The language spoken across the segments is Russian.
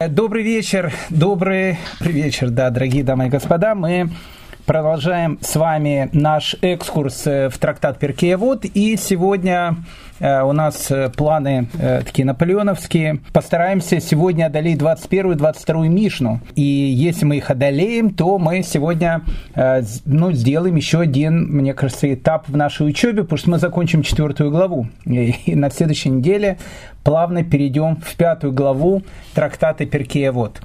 Добрый вечер, добрый вечер, да, дорогие дамы и господа. Мы продолжаем с вами наш экскурс э, в трактат Перкеевод. И сегодня э, у нас э, планы такие наполеоновские. Постараемся сегодня одолеть 21 и 22 Мишну. И если мы их одолеем, то мы сегодня ну, сделаем еще один, мне кажется, этап в нашей учебе, потому что мы закончим четвертую главу. И на следующей неделе плавно перейдем в пятую главу трактата Перкея Вот.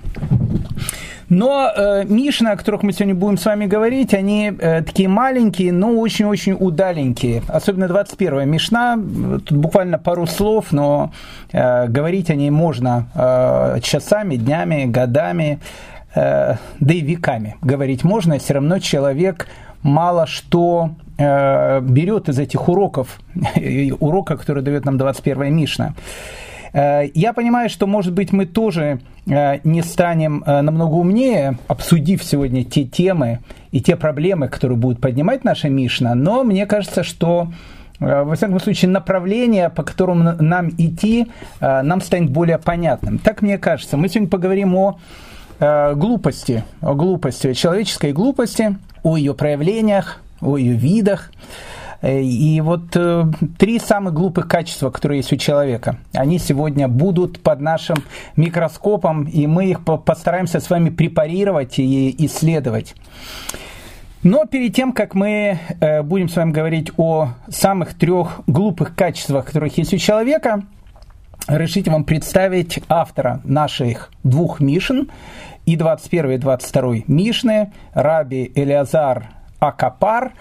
Но э, Мишны, о которых мы сегодня будем с вами говорить, они э, такие маленькие, но очень-очень удаленькие. Особенно 21-я Мишна, тут буквально пару слов, но э, говорить о ней можно э, часами, днями, годами, э, да и веками. Говорить можно, все равно человек мало что э, берет из этих уроков, урока, который дает нам 21-я Мишна. Э, я понимаю, что, может быть, мы тоже э, не станем э, намного умнее, обсудив сегодня те темы и те проблемы, которые будет поднимать наша Мишна, но мне кажется, что во всяком случае, направление, по которому нам идти, нам станет более понятным. Так мне кажется. Мы сегодня поговорим о глупости, о глупости, человеческой глупости, о ее проявлениях, о ее видах. И вот э, три самых глупых качества, которые есть у человека, они сегодня будут под нашим микроскопом, и мы их постараемся с вами препарировать и исследовать. Но перед тем, как мы э, будем с вами говорить о самых трех глупых качествах, которых есть у человека, решите вам представить автора наших двух Мишен, и 21 и 22 Мишны, Раби Элиазар Акапар,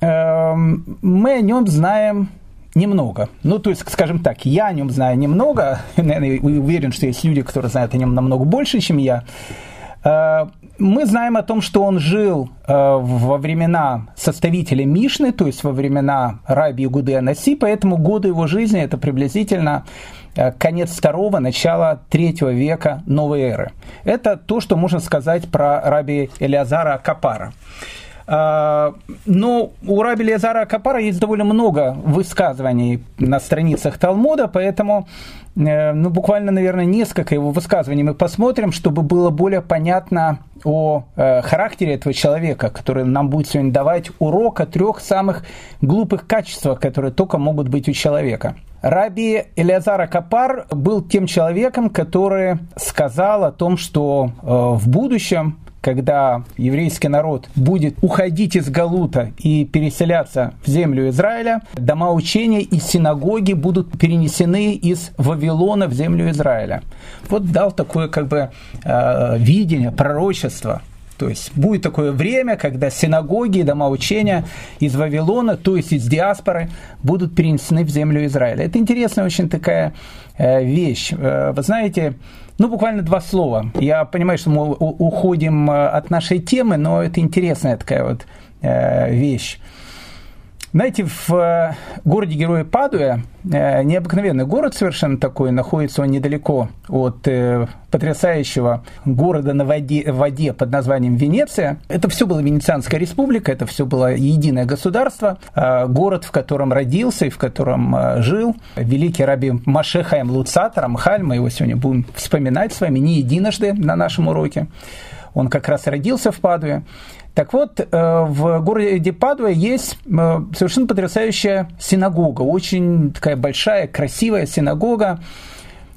мы о нем знаем немного. Ну, то есть, скажем так, я о нем знаю немного. Наверное, уверен, что есть люди, которые знают о нем намного больше, чем я. Э, мы знаем о том, что он жил э, во времена составителя Мишны, то есть во времена Раби Гуды Анаси, поэтому годы его жизни это приблизительно Э, конец второго, начало третьего века новой эры. Это то, что можно сказать про раби Элиазара Капара. Э, но у раби Элиазара Капара есть довольно много высказываний на страницах Талмуда, поэтому э, ну, буквально, наверное, несколько его высказываний мы посмотрим, чтобы было более понятно о характере этого человека, который нам будет сегодня давать урок о трех самых глупых качествах, которые только могут быть у человека – Раби Элиазара Капар был тем человеком, который сказал о том, что э, в будущем когда еврейский народ будет уходить из Галута и переселяться в землю Израиля, дома учения и синагоги будут перенесены из Вавилона в землю Израиля. Вот дал такое как бы э, видение, пророчество то есть будет такое время, когда синагоги и дома учения из Вавилона, то есть из диаспоры, будут перенесены в землю Израиля. Это интересная очень такая э, вещь. Э, вы знаете, ну, буквально два слова. Я понимаю, что мы уходим э, от нашей темы, но это интересная такая вот вещь. Знаете, в э, городе Героя Падуя, э, необыкновенный город совершенно такой, находится он недалеко от э, потрясающего города на воде, воде под названием Венеция. Это все была Венецианская республика, это все было единое государство, город, в котором родился и в котором жил великий раби Маше Хаим Луцатор, Амхаль, мы его сегодня будем вспоминать с вами не единожды на нашем уроке. Он как раз родился в Падуе. Так вот, э, в городе Падуа есть э, совершенно потрясающая синагога, очень такая большая, красивая синагога,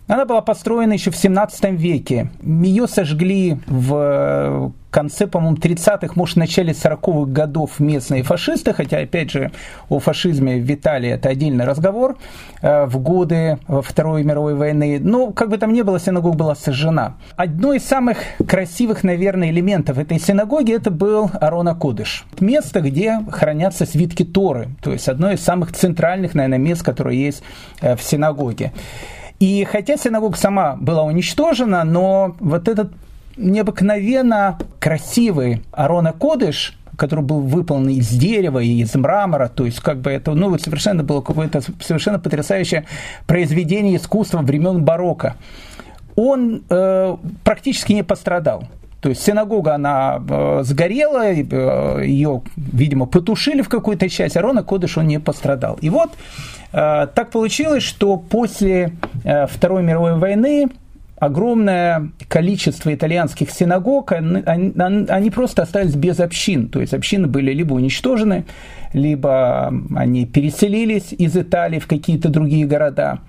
она была построена еще в 17 веке. Ее сожгли в конце, по-моему, 30-х, может, в начале 40-х годов местные фашисты, хотя, опять же, о фашизме в Италии это отдельный разговор, э, в годы Второй мировой войны. Но, как бы там ни было, синагога была сожжена. Одно из самых красивых, наверное, элементов этой синагоги это был Арона Кудыш. Место, где хранятся свитки Торы, то есть одно из самых центральных, наверное, мест, которые есть э, в синагоге. И хотя синагога сама была уничтожена, но вот этот необыкновенно красивый Арона Кодыш, который был выполнен из дерева и из мрамора, то есть как бы это, ну, вот совершенно было какое-то совершенно потрясающее произведение искусства времен барокко. Он э, практически не пострадал. То есть синагога, она э, сгорела, э, ее, видимо, потушили в какую-то часть, а Рона Кодыш, он не пострадал. И вот Э, так получилось, что после Второй мировой войны огромное количество итальянских синагог, они, они просто остались без общин. То есть общины были либо уничтожены, либо они переселились из Италии в какие-то другие города.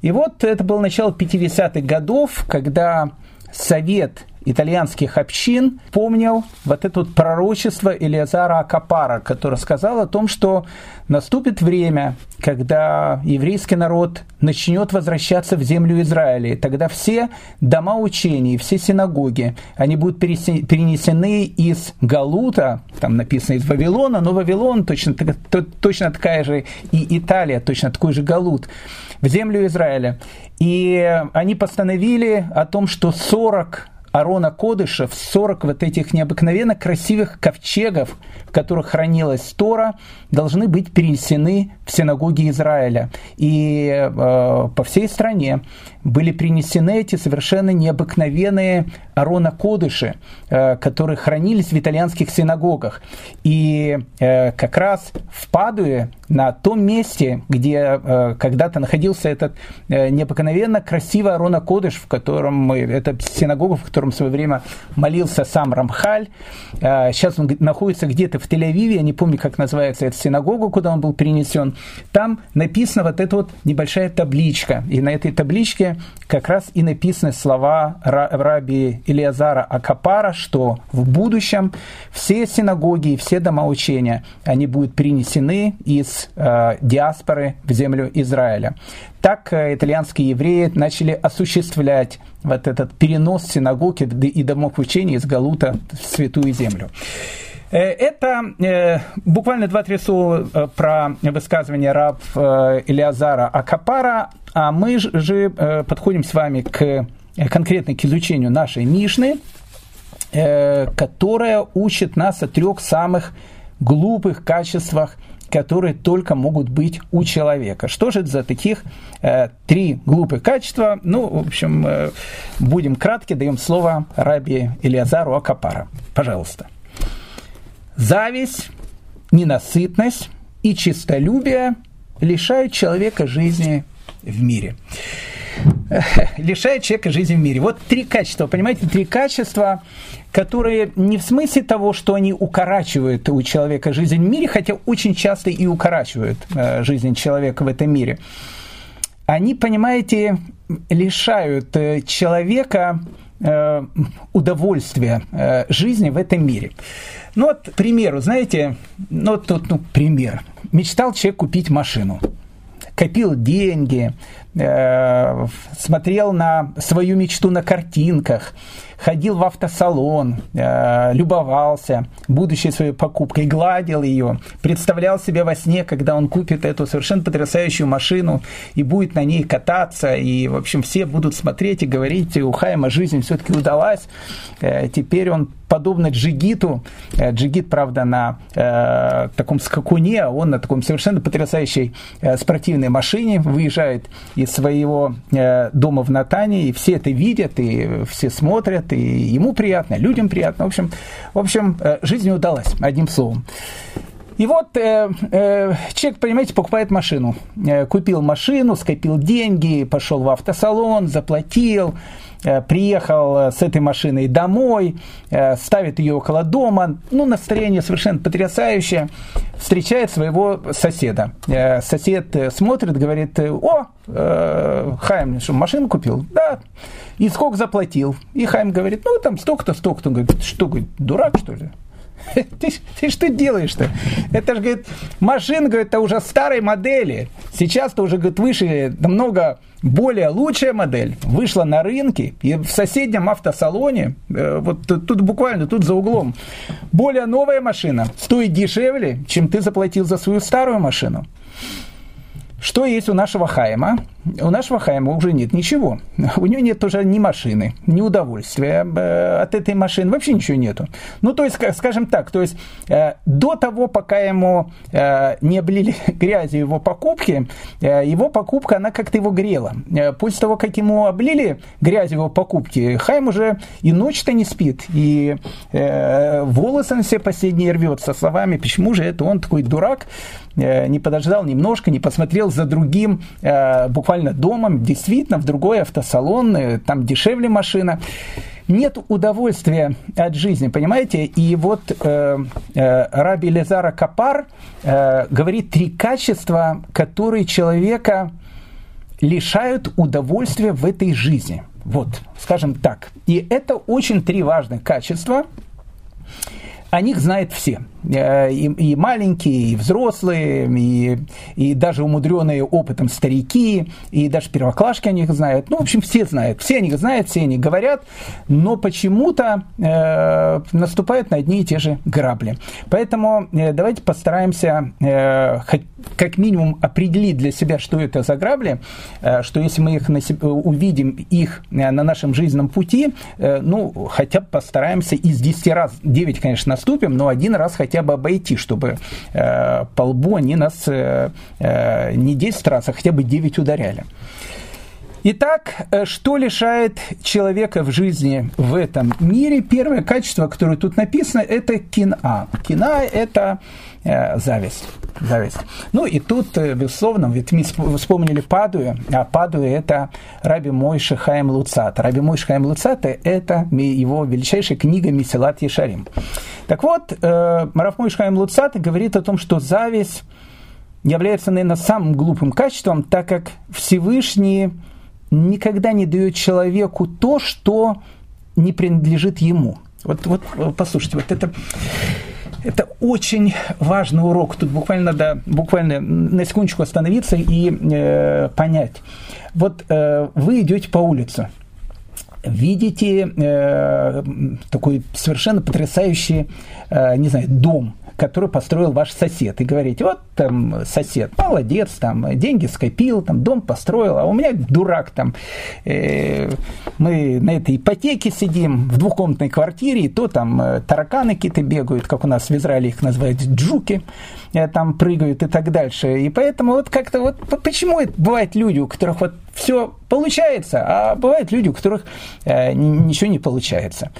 И вот это было начало 50-х годов, когда Совет итальянских общин помнил вот это вот пророчество Элиазара Акапара, которое сказал о том, что наступит время, когда еврейский народ начнет возвращаться в землю Израиля. Тогда все дома учений, все синагоги, они будут перенесены из Галута, там написано из Вавилона, но Вавилон точно, точно такая же, и Италия точно такой же Галут, в землю Израиля. И они постановили о том, что 40 Арона Кодышев 40 вот этих необыкновенно красивых ковчегов, в которых хранилась Тора, должны быть перенесены в синагоги Израиля. И э, по всей стране были принесены эти совершенно необыкновенные Арона Кодыши, э, которые хранились в итальянских синагогах. И э, как раз в Падуе, на том месте, где э, когда-то находился этот необыкновенно красивый Арона Кодыш, в котором мы, это синагога, в котором в свое время молился сам Рамхаль. Сейчас он находится где-то в Тель-Авиве, я не помню, как называется эта синагога, куда он был перенесен. Там написана вот эта вот небольшая табличка. И на этой табличке как раз и написаны слова раби Илиазара Акапара, что в будущем все синагоги и все дома учения, они будут перенесены из э, диаспоры в землю Израиля. Так э, итальянские евреи начали осуществлять вот этот перенос синагог и домов учения из Галута в Святую Землю. Э, это э, буквально два-три слова про высказывание раб Илиазара Акапара, а мы же подходим с вами к конкретно к изучению нашей Мишны, э, которая учит нас о трех самых глупых качествах, которые только могут быть у человека. Что же это за таких э, три глупых качества? Ну, в общем, э, будем кратки, даем слово Раби Илиазару Акапара. Пожалуйста. Зависть, ненасытность и чистолюбие лишают человека жизни в мире. Лишает человека жизни в мире. Вот три качества, понимаете, три качества, которые не в смысле того, что они укорачивают у человека жизнь в мире, хотя очень часто и укорачивают э, жизнь человека в этом мире. Они, понимаете, лишают э, человека э, удовольствия жизни в этом мире. Ну вот, к примеру, знаете, ну тут, ну, пример. Мечтал человек купить машину копил деньги, э, смотрел на свою мечту на картинках, ходил в автосалон, э, любовался будущей своей покупкой, гладил ее, представлял себе во сне, когда он купит эту совершенно потрясающую машину и будет на ней кататься, и, в общем, все будут смотреть и говорить, у Хайма жизнь все-таки удалась, э, теперь он подобно Джигиту, э, Джигит, правда, на э, таком скакуне, а он на таком совершенно потрясающей э, спортивной машине выезжает из своего э, дома в Натане, и все это видят, и все смотрят, и ему приятно, людям приятно. В общем, в общем э, жизнь удалась, одним словом. И вот э, э, человек, понимаете, покупает машину. Э, купил машину, скопил деньги, пошел в автосалон, заплатил, приехал э, с этой машиной домой, э, ставит ее около дома, ну, настроение совершенно потрясающее, встречает своего соседа. Сосед смотрит, говорит, о, Хайм, что, машину купил? Да. И сколько заплатил? И Хайм говорит, ну, там столько-то, столько-то. Он говорит, что, говорит, дурак, что ли? Ты, ты что делаешь-то? Это же, говорит, машина, говорит, это уже старой модели. Сейчас-то уже, говорит, вышли намного более лучшая модель. Вышла на рынке, и в соседнем автосалоне, э, вот тут, тут буквально, тут за углом, более новая машина стоит дешевле, чем ты заплатил за свою старую машину. Что есть у нашего Хайма? У нашего Хайма уже нет ничего. У него нет уже ни машины, ни удовольствия э, от этой машины, вообще ничего нету. Ну, то есть, скажем так, то есть э, до того, пока ему э, не облили грязью его покупки, его покупка, она как-то его грела. После того, как ему облили грязью его покупки, Хайм уже и ночь-то не спит, и волосы на все последние рвет со словами, почему же это он такой дурак, не подождал немножко, не посмотрел за другим, буквально буквально домом, действительно, в другой автосалон, э, там дешевле машина. Нет удовольствия от жизни, понимаете? И вот э, э, Раби Лезара Капар э, говорит три качества, которые человека лишают удовольствия в этой жизни. Вот, скажем так. И это очень три важных качества – о них знают все. Э, и, и маленькие, и взрослые, и, и даже умудренные опытом старики, и даже первоклашки о них знают. Ну, в общем, все знают. Все они знают, все они говорят, но почему-то э, наступают на одни и те же грабли. Поэтому э, давайте постараемся э, хоть, как минимум определить для себя, что это за грабли, э, что если мы их на себе, увидим их э, на нашем жизненном пути, э, ну, хотя бы постараемся из 10 раз, 9, конечно, наступим, но один раз хотя бы обойти, чтобы э, по лбу они нас э, э, не 10 раз, а хотя бы 9 ударяли. Итак, э, что лишает человека в жизни в этом мире? Первое качество, которое тут написано, это кина. Кина – это э, зависть. Зависть. Ну и тут, э, безусловно, ведь мы вспомнили Падую, а Падуя – это Раби Мойши Хаим Луцата. Раби Мойши Хаим Луцата – это его величайшая книга Месилат Ешарим. Так вот, э, Раф Мойши Хаим Луцата говорит о том, что зависть является, наверное, самым глупым качеством, так как Всевышний – никогда не дает человеку то, что не принадлежит ему. Вот, вот послушайте, вот это, это очень важный урок. Тут буквально надо буквально на секундочку остановиться и э, понять. Вот э, вы идете по улице, видите э, такой совершенно потрясающий, э, не знаю, дом – который построил ваш сосед. И говорите, вот там сосед, молодец, там деньги скопил, там дом построил, а у меня дурак там. Э, мы на этой ипотеке сидим в двухкомнатной квартире, и то там э, тараканы какие-то бегают, как у нас в Израиле их называют джуки, э, там прыгают и так дальше. И поэтому вот как-то вот почему это бывают люди, у которых вот все получается, а бывают люди, у которых э, ничего не получается.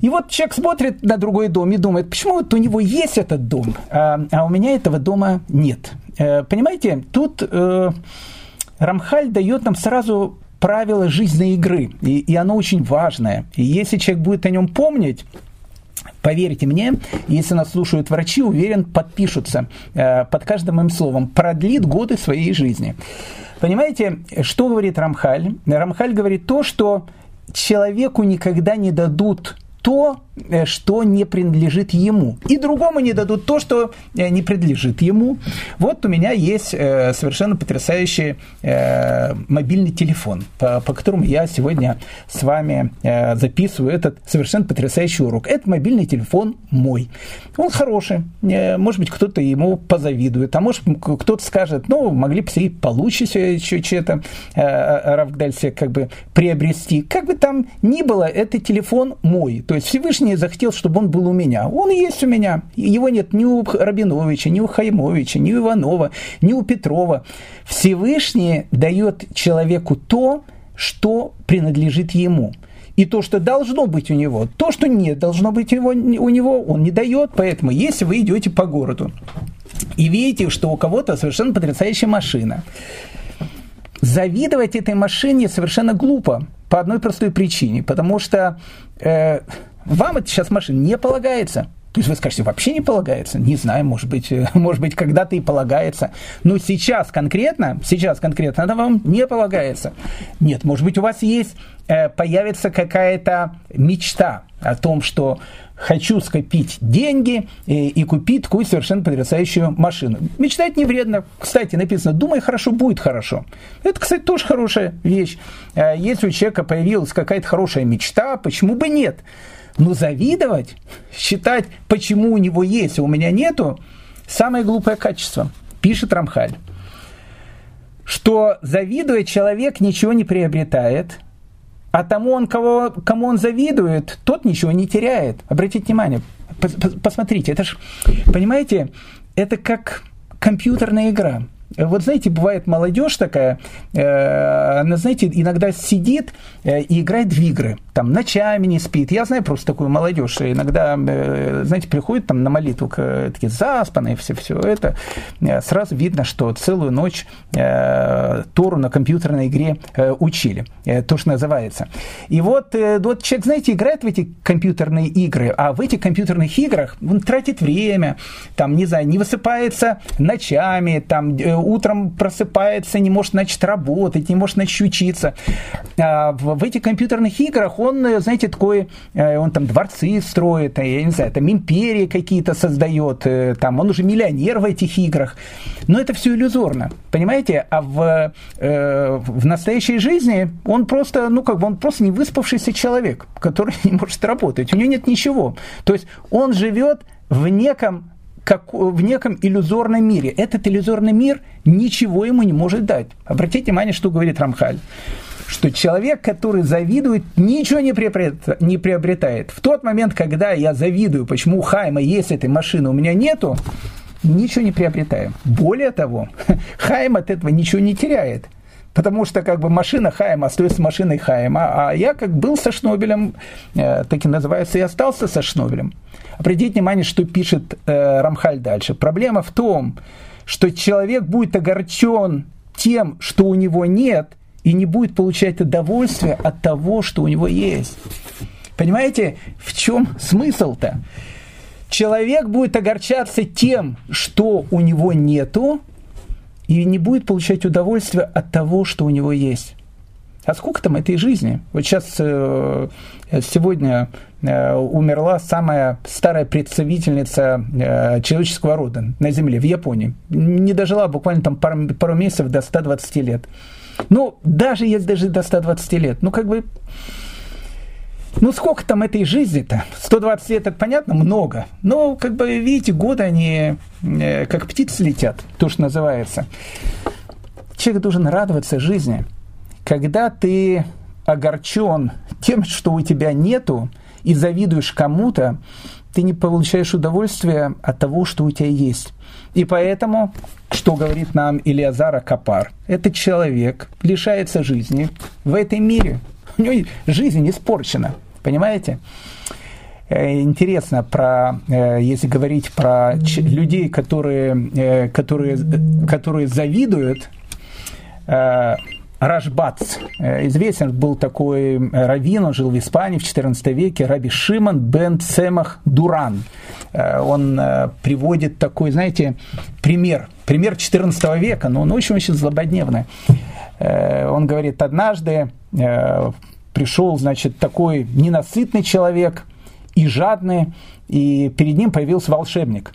И вот человек смотрит на другой дом и думает, почему вот у него есть этот дом, а, а у меня этого дома нет. Э, понимаете, тут э, Рамхаль дает нам сразу правила жизненной игры, и, и оно очень важное. И если человек будет о нем помнить, Поверьте мне, если нас слушают врачи, уверен, подпишутся э, под каждым моим словом, продлит годы своей жизни. Понимаете, что говорит Рамхаль? Рамхаль говорит то, что человеку никогда не дадут то, э, что не принадлежит ему. И другому не дадут то, что э, не принадлежит ему. Вот у меня есть э, совершенно потрясающий мобильный телефон, по, по которому я сегодня с вами записываю этот совершенно потрясающий урок. Это мобильный телефон мой. Он хороший. Может быть, кто-то ему позавидует, а может, кто-то скажет, ну, могли бы себе получше что-то Равгдальсе как бы приобрести. Как бы там ни было, это телефон мой. То есть Всевышний захотел, чтобы он был у меня. Он есть у меня. Его нет ни у Рабиновича, ни у Хаймовича, ни у Иванова, ни у Петрова. Всевышний дает человеку то, что принадлежит ему. И то, что должно быть у него, то, что не должно быть у него он не дает. Поэтому, если вы идете по городу и видите, что у кого-то совершенно потрясающая машина, завидовать этой машине совершенно глупо по одной простой причине, потому что э, вам это сейчас машина не полагается. То есть вы скажете, вообще не полагается? Не знаю, может быть, э, может быть, когда-то и полагается. Но сейчас конкретно, сейчас конкретно это вам не полагается. Нет, может быть, у вас есть, э, появится какая-то мечта о том, что хочу скопить деньги и, и купить такую совершенно потрясающую машину. Мечтать не вредно. Кстати, написано, думай хорошо, будет хорошо. Это, кстати, тоже хорошая вещь. А если у человека появилась какая-то хорошая мечта, почему бы нет? Но завидовать, считать, почему у него есть, а у меня нету, самое глупое качество, пишет Рамхаль. Что завидуя, человек ничего не приобретает – а тому, он, кого, кому он завидует, тот ничего не теряет. Обратите внимание, посмотрите, это же, понимаете, это как компьютерная игра. Вот знаете, бывает молодежь такая, э, она, знаете, иногда сидит э, и играет в игры, там ночами не спит. Я знаю просто такую молодежь, иногда, э, знаете, приходит там на молитву, такие заспанные все, все это, сразу видно, что целую ночь Тору на компьютерной игре учили, то, что называется. И вот, вот человек, знаете, играет в эти компьютерные игры, а в этих компьютерных играх он тратит время, там, не знаю, не высыпается ночами, там, утром просыпается, не может, значит, работать, не может, значит, учиться. А в, этих компьютерных играх он, знаете, такой, э, он там дворцы строит, я не знаю, там империи какие-то создает, э, там он уже миллионер в этих играх. Но это все иллюзорно, понимаете? А в, э, в настоящей жизни он просто, ну, как бы он просто не выспавшийся человек, который не может работать. У него нет ничего. То есть он живет в неком как в неком иллюзорном мире. Этот иллюзорный мир ничего ему не может дать. Обратите внимание, что говорит Рамхаль что человек, который завидует, ничего не приобретает. В тот момент, когда я завидую, почему у Хайма есть этой машины, у меня нету, ничего не приобретаем. Более того, Хайм от этого ничего не теряет. Потому что как бы машина Хайма остается машиной Хайма, а я как был со Шнобелем, э, так и называется, и остался со Шнобелем. Обратите внимание, что пишет э, Рамхаль дальше. Проблема в том, что человек будет огорчен тем, что у него нет, и не будет получать удовольствие от того, что у него есть. Понимаете, в чем смысл-то? Человек будет огорчаться тем, что у него нету, и не будет получать удовольствие от того, что у него есть. А сколько там этой жизни? Вот сейчас, э, сегодня умерла самая старая представительница э, человеческого рода на Земле, в Японии. Не дожила буквально там пару, пару месяцев до 120 лет. Ну, даже если дожить до 120 лет, ну, как бы, ну, сколько там этой жизни-то? 120 лет, это понятно, много. Но, как бы, видите, годы, они как птицы летят, то, что называется. Человек должен радоваться жизни – когда ты огорчен тем, что у тебя нету, и завидуешь кому-то, ты не получаешь удовольствия от того, что у тебя есть. И поэтому, что говорит нам Илиазара Капар, этот человек лишается жизни в этом мире. У него жизнь испорчена, понимаете? Э, интересно про, э, если говорить про людей, которые, э, которые, которые завидуют, Рашбац. Э, известен был такой э, раввин, он жил в Испании в XIV веке, Раби Шиман бен Цемах Дуран. Э, он приводит такой, знаете, пример, пример XIV века, но он очень-очень злободневный. Он говорит, однажды пришел, значит, такой ненасытный человек и жадный, и перед ним появился волшебник.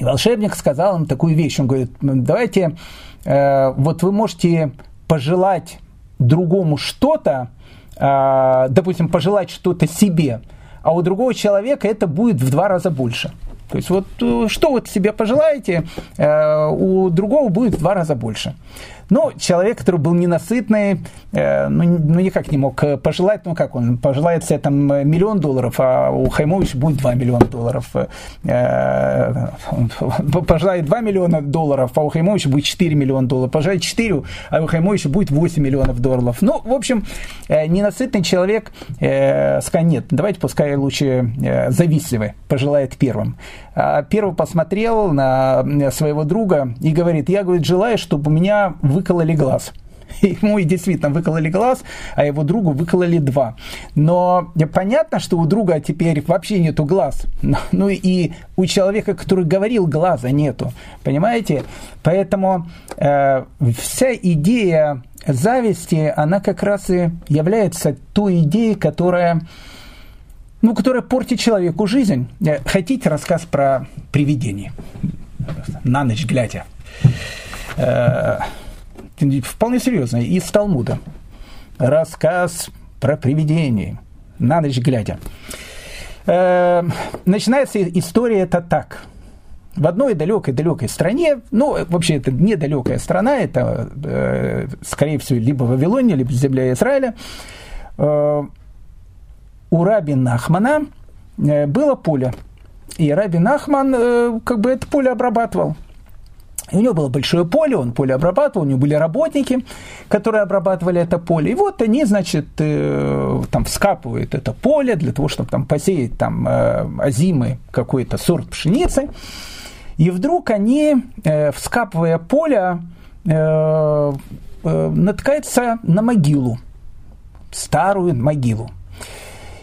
И волшебник сказал им такую вещь, он говорит, давайте, вот вы можете пожелать другому что-то, а, допустим, пожелать что-то себе, а у другого человека это будет в два раза больше. То есть вот э, что вот себе пожелаете, э, у другого будет в два раза больше. Но человек, который был ненасытный, э, ну, ну никак не мог пожелать, ну как он, пожелает себе там миллион долларов, а у Хаймовича будет 2 миллиона долларов. Э, он пожелает 2 миллиона долларов, а у Хаймовича будет 4 миллиона долларов. Пожелает 4, а у Хаймовича будет 8 миллионов долларов. Ну, в общем, э, ненасытный человек э, скажет, нет, давайте пускай лучше э, завистливый пожелает первым. А первый посмотрел на своего друга и говорит, я, говорит, желаю, чтобы у меня выкололи глаз. Ему и действительно выкололи глаз, а его другу выкололи два. Но понятно, что у друга теперь вообще нету глаз. Ну и у человека, который говорил, глаза нету. Понимаете? Поэтому э, вся идея зависти, она как раз и является той идеей, которая ну, которая портит человеку жизнь. Э, хотите рассказ про привидение? На ночь глядя. Э, вполне серьезно, из Талмуда. Рассказ про привидение, на ночь глядя. Э, начинается история это так. В одной далекой-далекой стране, ну, вообще это недалекая страна, это, э, скорее всего, либо Вавилония, либо земля Израиля, э, у Раби Нахмана было поле. И Раби Нахман э, как бы это поле обрабатывал. У него было большое поле, он поле обрабатывал, у него были работники, которые обрабатывали это поле. И вот они, значит, э, там вскапывают это поле для того, чтобы там посеять там э, какой-то сорт пшеницы. И вдруг они, э, вскапывая поле, натыкаются на могилу, старую могилу.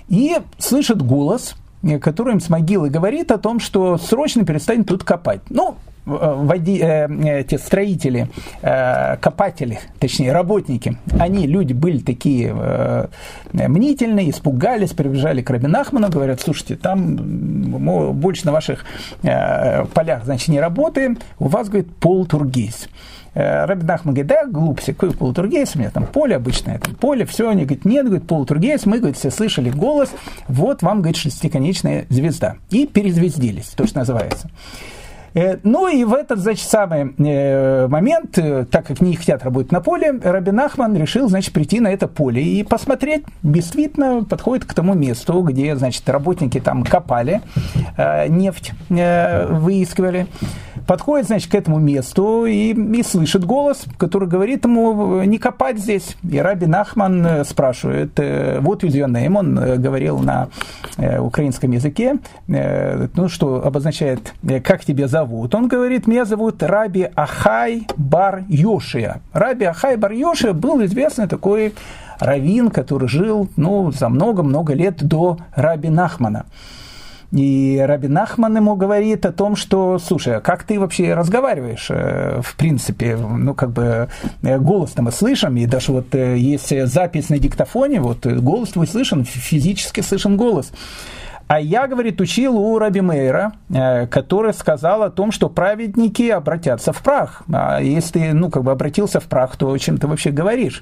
И слышат голос, который им с могилы говорит о том, что срочно перестань тут копать. Ну, Э, води, э, эти строители, э, копатели, точнее работники, они, люди были такие э, мнительные, испугались, прибежали к Рабин Ахману, говорят, слушайте, там мы больше на ваших э, полях, значит, не работаем, у вас, говорит, полтургейс. Э, Рабин Ахман говорит, да, глупся, какой полутургейс, у меня там поле обычное, там поле, все, они говорят, нет, говорит, полутургейс, мы, говорит, все слышали голос, вот вам, говорит, шестиконечная звезда. И перезвездились, то, что называется. Э, ну и в этот, значит, самый э, момент, э, так как не хотят работать на поле, Рабин Ахман решил, значит, прийти на это поле и посмотреть, действительно подходит к тому месту, где, значит, работники там копали, нефть выискивали подходит, значит, к этому месту и, и слышит голос, который говорит ему не копать здесь. И Раби Нахман спрашивает, вот your name, он говорил на украинском языке, ну, что обозначает, как тебя зовут? Он говорит, меня зовут Раби Ахай Бар Йошия. Раби Ахай Бар Йошия был известный такой раввин, который жил ну, за много-много лет до Раби Нахмана. И Раби Нахман ему говорит о том, что, слушай, а как ты вообще разговариваешь, э, в принципе, ну, как бы э, голос-то мы слышим, и даже вот э, есть запись на диктофоне, вот голос твой слышен, физически слышен голос. А я, говорит, учил у Раби Мейра, который сказал о том, что праведники обратятся в прах. А если ты, ну, как бы обратился в прах, то о чем ты вообще говоришь?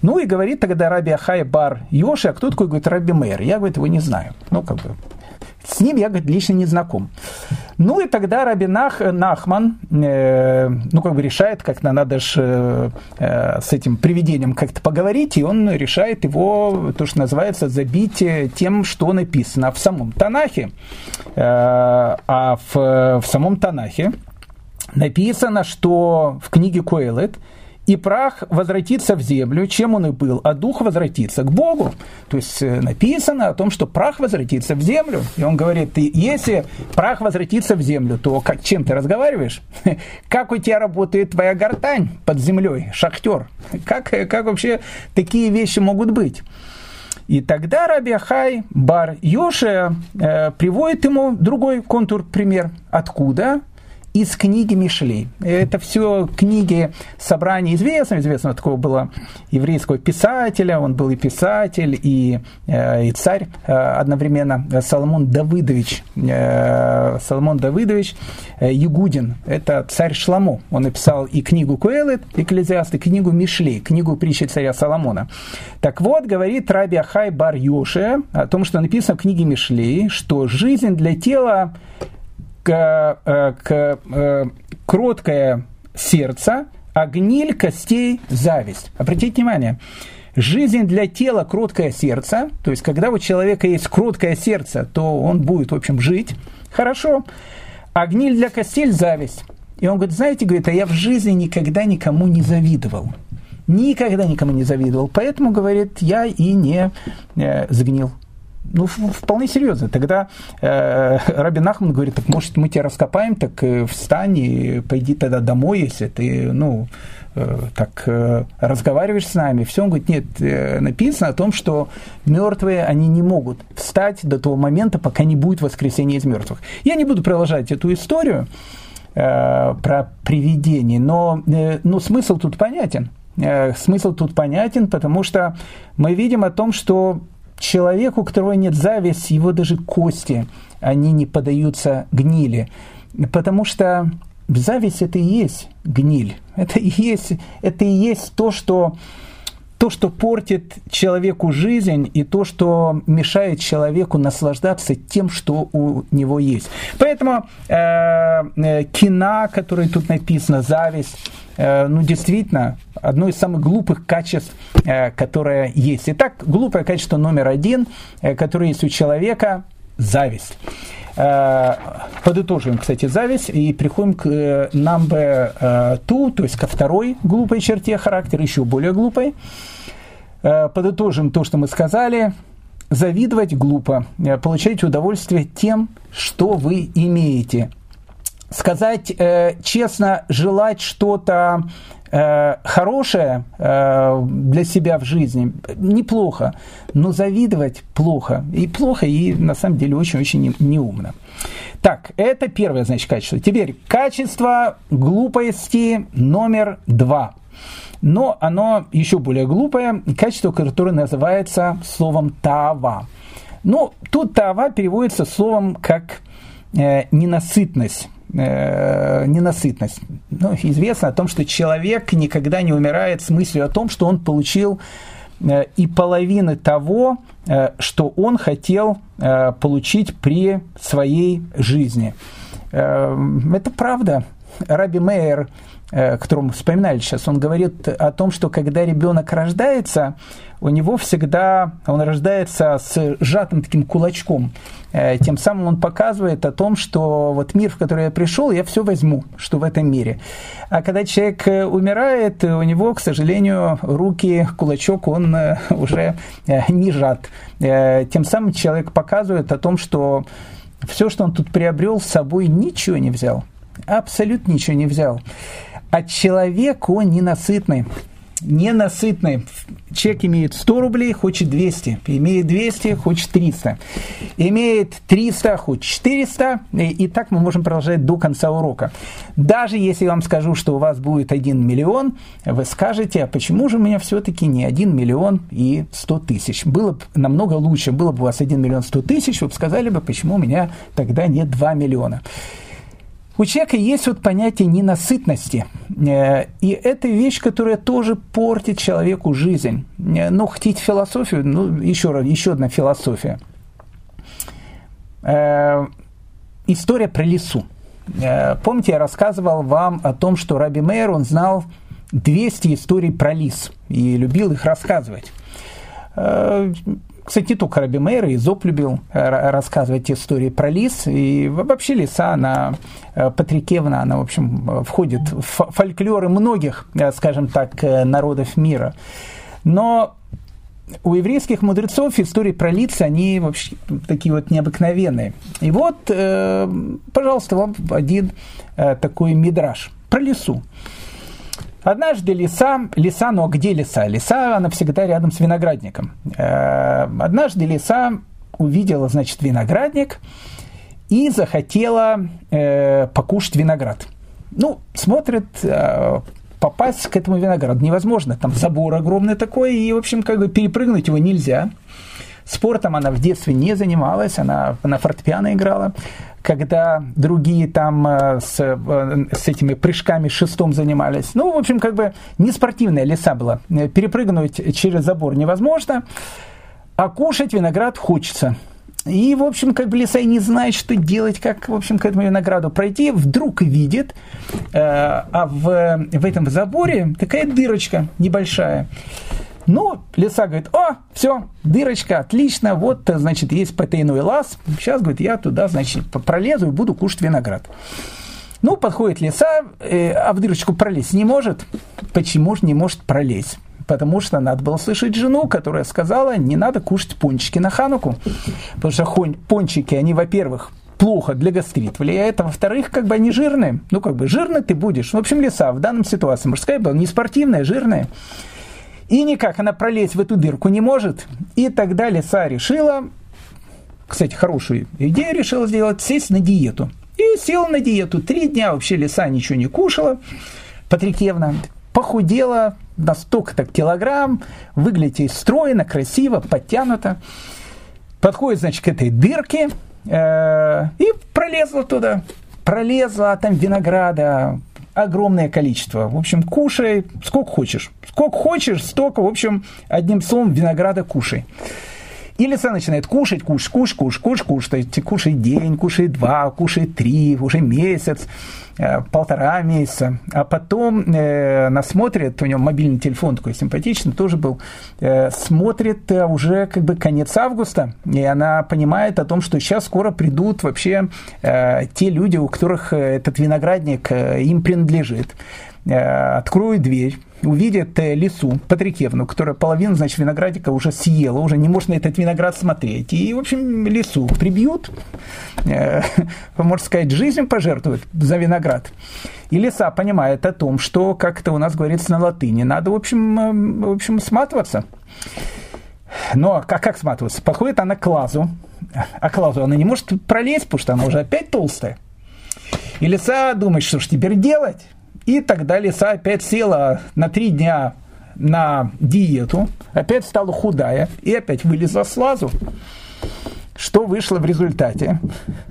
Ну и говорит тогда Раби Ахай Бар Йоши, а кто такой, говорит, Раби Мейр? Я, говорит, его не знаю. Ну, как бы, с ним я, говорит, лично не знаком. Ну и тогда Рабинах Нахман, э, ну как бы решает, как-то надо же э, с этим привидением как-то поговорить, и он решает его, то, что называется, забить тем, что написано в самом Танахе. Э, а в, в самом Танахе написано, что в книге Коэлет – и прах возвратится в землю, чем он и был, а дух возвратится к Богу. То есть э, написано о том, что прах возвратится в землю. И он говорит, ты, если прах возвратится в землю, то как, чем ты разговариваешь? Как у тебя работает твоя гортань под землей, шахтер? Как, как вообще такие вещи могут быть? И тогда Раби Ахай Бар Йоша э, приводит ему другой контур пример. Откуда? Из книги Мишлей. Это все книги собрания известного, известного такого было еврейского писателя, он был и писатель, и, э, и царь э, одновременно, Соломон Давыдович, э, Соломон Давыдович Ягудин, это царь Шламу, он написал и книгу Куэлет, Экклезиаст, и книгу Мишлей, книгу притчи царя Соломона. Так вот, говорит Раби Ахай Бар Йоше о том, что написано в книге Мишлей, что жизнь для тела к, э, к, э, кроткое сердце, а гниль костей – зависть. Обратите внимание, жизнь для тела – кроткое сердце, то есть когда у человека есть кроткое сердце, то он будет, в общем, жить хорошо, а гниль для костей – зависть. И он говорит, знаете, говорит, а я в жизни никогда никому не завидовал. Никогда никому не завидовал. Поэтому, говорит, я и не э, сгнил ну, вполне серьезно. Тогда э, Рабин Ахман говорит, так может мы тебя раскопаем, так э, встань и пойди тогда домой, если ты, ну, э, так э, разговариваешь с нами. Все, он говорит, нет, э, написано о том, что мертвые, они не могут встать до того момента, пока не будет воскресения из мертвых. Я не буду продолжать эту историю э, про привидение, но, э, но смысл тут понятен. Э, смысл тут понятен, потому что мы видим о том, что человеку, у которого нет зависти, его даже кости, они не поддаются гнили. Потому что зависть это и есть гниль. Это и есть, это и есть то, что то, что портит человеку жизнь, и то, что мешает человеку наслаждаться тем, что у него есть. Поэтому э, э, кина, который тут написано, зависть, э, ну, действительно, одно из самых глупых качеств, э, которое есть. Итак, глупое качество номер один, которое есть у человека, зависть. Э, подытожим, кстати, зависть и приходим к number two, то есть ко второй глупой черте характера, еще более глупой. Подытожим то, что мы сказали. Завидовать глупо, получать удовольствие тем, что вы имеете. Сказать честно, желать что-то Э, хорошее э, для себя в жизни неплохо, но завидовать плохо. И плохо, и на самом деле очень-очень неумно. Так, это первое, значит, качество. Теперь качество глупости номер два. Но оно еще более глупое, качество, которое называется словом «тава». Ну, тут «тава» переводится словом как э, «ненасытность» э, ненасытность. Ну, известно о том, что человек никогда не умирает с мыслью о том, что он получил э, и половины того, э, что он хотел получить при своей жизни. Э, это правда. Раби Мейер Э, которому вспоминали сейчас, он говорит о том, что когда ребенок рождается, у него всегда, он рождается с сжатым таким кулачком. Э, тем самым он показывает о том, что вот мир, в который я пришел, я все возьму, что в этом мире. А когда человек э, умирает, у него, к сожалению, руки, кулачок, он уже не сжат. Тем самым человек показывает о том, что все, что он тут приобрел, с собой ничего не взял. Абсолютно ничего не взял. А человек, он ненасытный. Ненасытный. Человек имеет 100 рублей, хочет 200. Имеет 200, хочет 300. Имеет 300, хочет 400. И, и так мы можем продолжать до конца урока. Даже если я вам скажу, что у вас будет 1 миллион, вы скажете, а почему же у меня все-таки не 1 миллион и 100 тысяч? Было бы намного лучше, было бы у вас 1 миллион 100 тысяч, вы бы сказали бы, почему у меня тогда нет 2 миллиона. У человека есть вот понятие ненасытности. Э, и это вещь, которая тоже портит человеку жизнь. Э, ну, хотите философию? Ну, еще, раз, еще одна философия. Э, история про лесу. Помните, я рассказывал вам о том, что Раби Мейер, он знал 200 историй про лис и любил их рассказывать. Кстати, не только Раби Мейер, и Зоп любил э, рассказывать истории про лис. И вообще лиса, она э, Патрикевна, она, в общем, входит в фольклоры многих, э, скажем так, народов мира. Но у еврейских мудрецов истории про лица, они вообще такие вот необыкновенные. И вот, пожалуйста, вам один такой мидраж про лесу. Однажды лиса, лиса, но где лиса? Лиса, она всегда рядом с виноградником. Э, однажды лиса увидела, значит, виноградник и захотела э, покушать виноград. Ну, смотрит, э, попасть к этому винограду невозможно. Там забор огромный такой, и, в общем, как бы перепрыгнуть его нельзя. Спортом она в детстве не занималась, она на фортепиано играла. Когда другие там э, с, э, с этими прыжками шестом занимались. Ну, в общем, как бы не спортивная леса была. Э, перепрыгнуть через забор невозможно, а кушать виноград хочется. И, в общем, как бы лиса и не знает, что делать, как, в общем, к этому винограду пройти. Вдруг видит, э, а в, в этом заборе такая дырочка небольшая. Ну, лиса говорит, о, все, дырочка, отлично, вот, значит, есть потайной лаз, сейчас, говорит, я туда, значит, пролезу и буду кушать виноград. Ну, подходит лиса, э, а в дырочку пролезть не может. Почему же не может пролезть? Потому что надо было слышать жену, которая сказала, не надо кушать пончики на хануку. Потому что пончики, они, во-первых, плохо для гастрита влияет, а во-вторых, как бы они жирные. Ну, как бы жирный ты будешь. В общем, лиса в данном ситуации мужская была не спортивная, жирная. И никак она пролезть в эту дырку не может. И тогда лиса решила, кстати, хорошую идею решила сделать, сесть на диету. И села на диету. Три дня вообще лиса ничего не кушала. Патрикевна похудела на столько-то килограмм, выглядит стройно, красиво, подтянуто. Подходит, значит, к этой дырке э, и пролезла туда. Пролезла, а там винограда, огромное количество. В общем, кушай сколько хочешь. Сколько хочешь, столько, в общем, одним словом, винограда кушай. И лиса начинает кушать, кушать, кушать, кушать, кушать, кушать, кушать день, кушать два, кушать три, уже месяц, полтора месяца. А потом э, она смотрит, у нее мобильный телефон такой симпатичный, тоже был, э, смотрит э, уже как бы конец августа, и она понимает о том, что сейчас скоро придут вообще э, те люди, у которых э, этот виноградник э, им принадлежит. Э, откроют дверь, увидят э, лису Патрикевну, которая половину, значит, виноградика уже съела, уже не может на этот виноград смотреть. И, в общем, лису прибьют, э, можно сказать, жизнь пожертвуют за виноград. И лиса понимает о том, что, как это у нас говорится на латыни, надо, в общем, в общем сматываться. Но как, как сматываться? Подходит она к лазу, а к лазу она не может пролезть, потому что она уже опять толстая. И лиса думает, что же теперь делать? И тогда лиса опять села на три дня на диету, опять стала худая и опять вылезла с лазу. Что вышло в результате?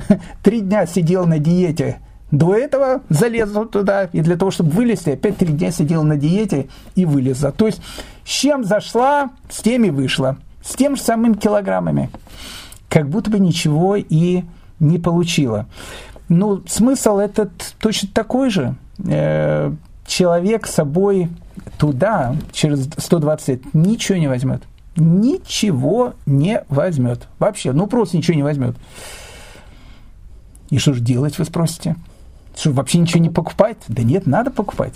Три дня сидела на диете, до этого залезла туда, и для того, чтобы вылезти, опять три дня сидела на диете и вылезла. То есть, с чем зашла, с тем и вышла. С тем же самым килограммами. Как будто бы ничего и не получила. Ну, смысл этот точно такой же – Э, человек с собой туда, через 120 лет, ничего не возьмет. Ничего не возьмет. Вообще, ну просто ничего не возьмет. И что же делать, вы спросите? Что, вообще ничего не покупать? Да нет, надо покупать.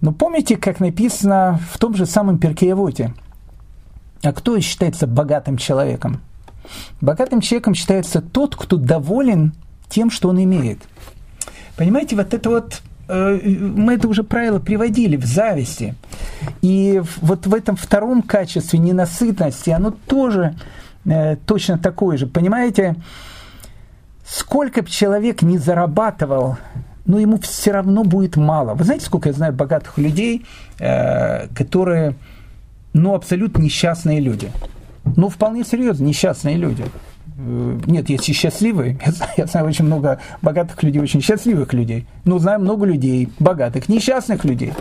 Но помните, как написано в том же самом Перкеевоте? А кто считается богатым человеком? Богатым человеком считается тот, кто доволен тем, что он имеет – Понимаете, вот это вот э, мы это уже правило приводили в зависти. И вот в этом втором качестве ненасытности, оно тоже э, точно такое же. Понимаете, сколько бы человек не зарабатывал, но ему все равно будет мало. Вы знаете, сколько я знаю богатых людей, э, которые, ну, абсолютно несчастные люди. Ну, вполне серьезно, несчастные люди. Э, нет, есть и счастливые. Я знаю, я знаю очень много богатых людей, очень счастливых людей. Но знаю много людей, богатых, несчастных людей.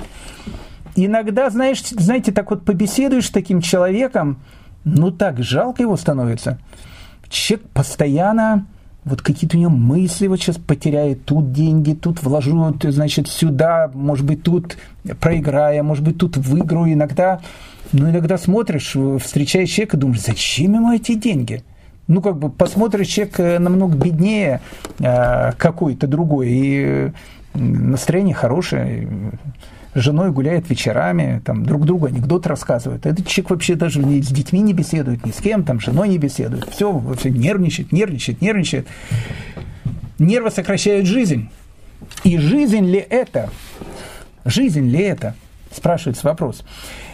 Иногда, знаешь, знаете, так вот побеседуешь с таким человеком, ну так жалко его становится. Человек постоянно вот какие-то у него мысли вот сейчас потеряет, тут деньги, тут вложу, значит, сюда, может быть, тут проиграю, может быть, тут выиграю. Иногда, ну, иногда смотришь, встречаешь человека, думаешь, зачем ему эти деньги? Ну, как бы посмотришь, человек э, намного беднее э, какой-то другой, и настроение хорошее, женой гуляет вечерами, там друг другу анекдот рассказывают. Этот человек вообще даже ни с детьми не беседует, ни с кем, там, женой не беседует. Все, все нервничает, нервничает, нервничает. Нервы сокращают жизнь. И жизнь ли это? Жизнь ли это? Спрашивается вопрос.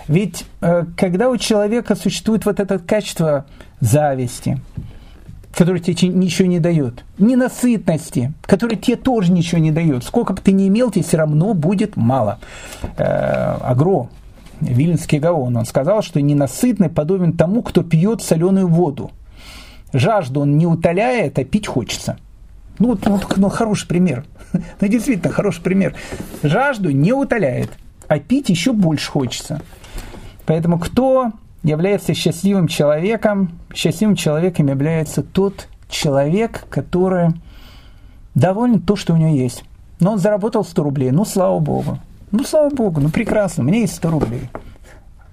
Ведь э, когда у человека существует вот это качество зависти, которое тебе ничего не дает, ненасытности, которое тебе тоже ничего не дает, сколько бы ты ни имел, тебе все равно будет мало. Э, Агро, Виленский Гаон, он сказал, что ненасытный подобен тому, кто пьет соленую воду. Жажду он не утоляет, а пить хочется. Ну, вот, ну, ну хороший пример. Ну, действительно, хороший пример. Жажду не утоляет, а пить еще больше хочется. Поэтому кто является счастливым человеком? Счастливым человеком является тот человек, который доволен то, что у него есть. Но он заработал 100 рублей, ну, слава богу. Ну, слава богу, ну, прекрасно, меня есть 100 рублей.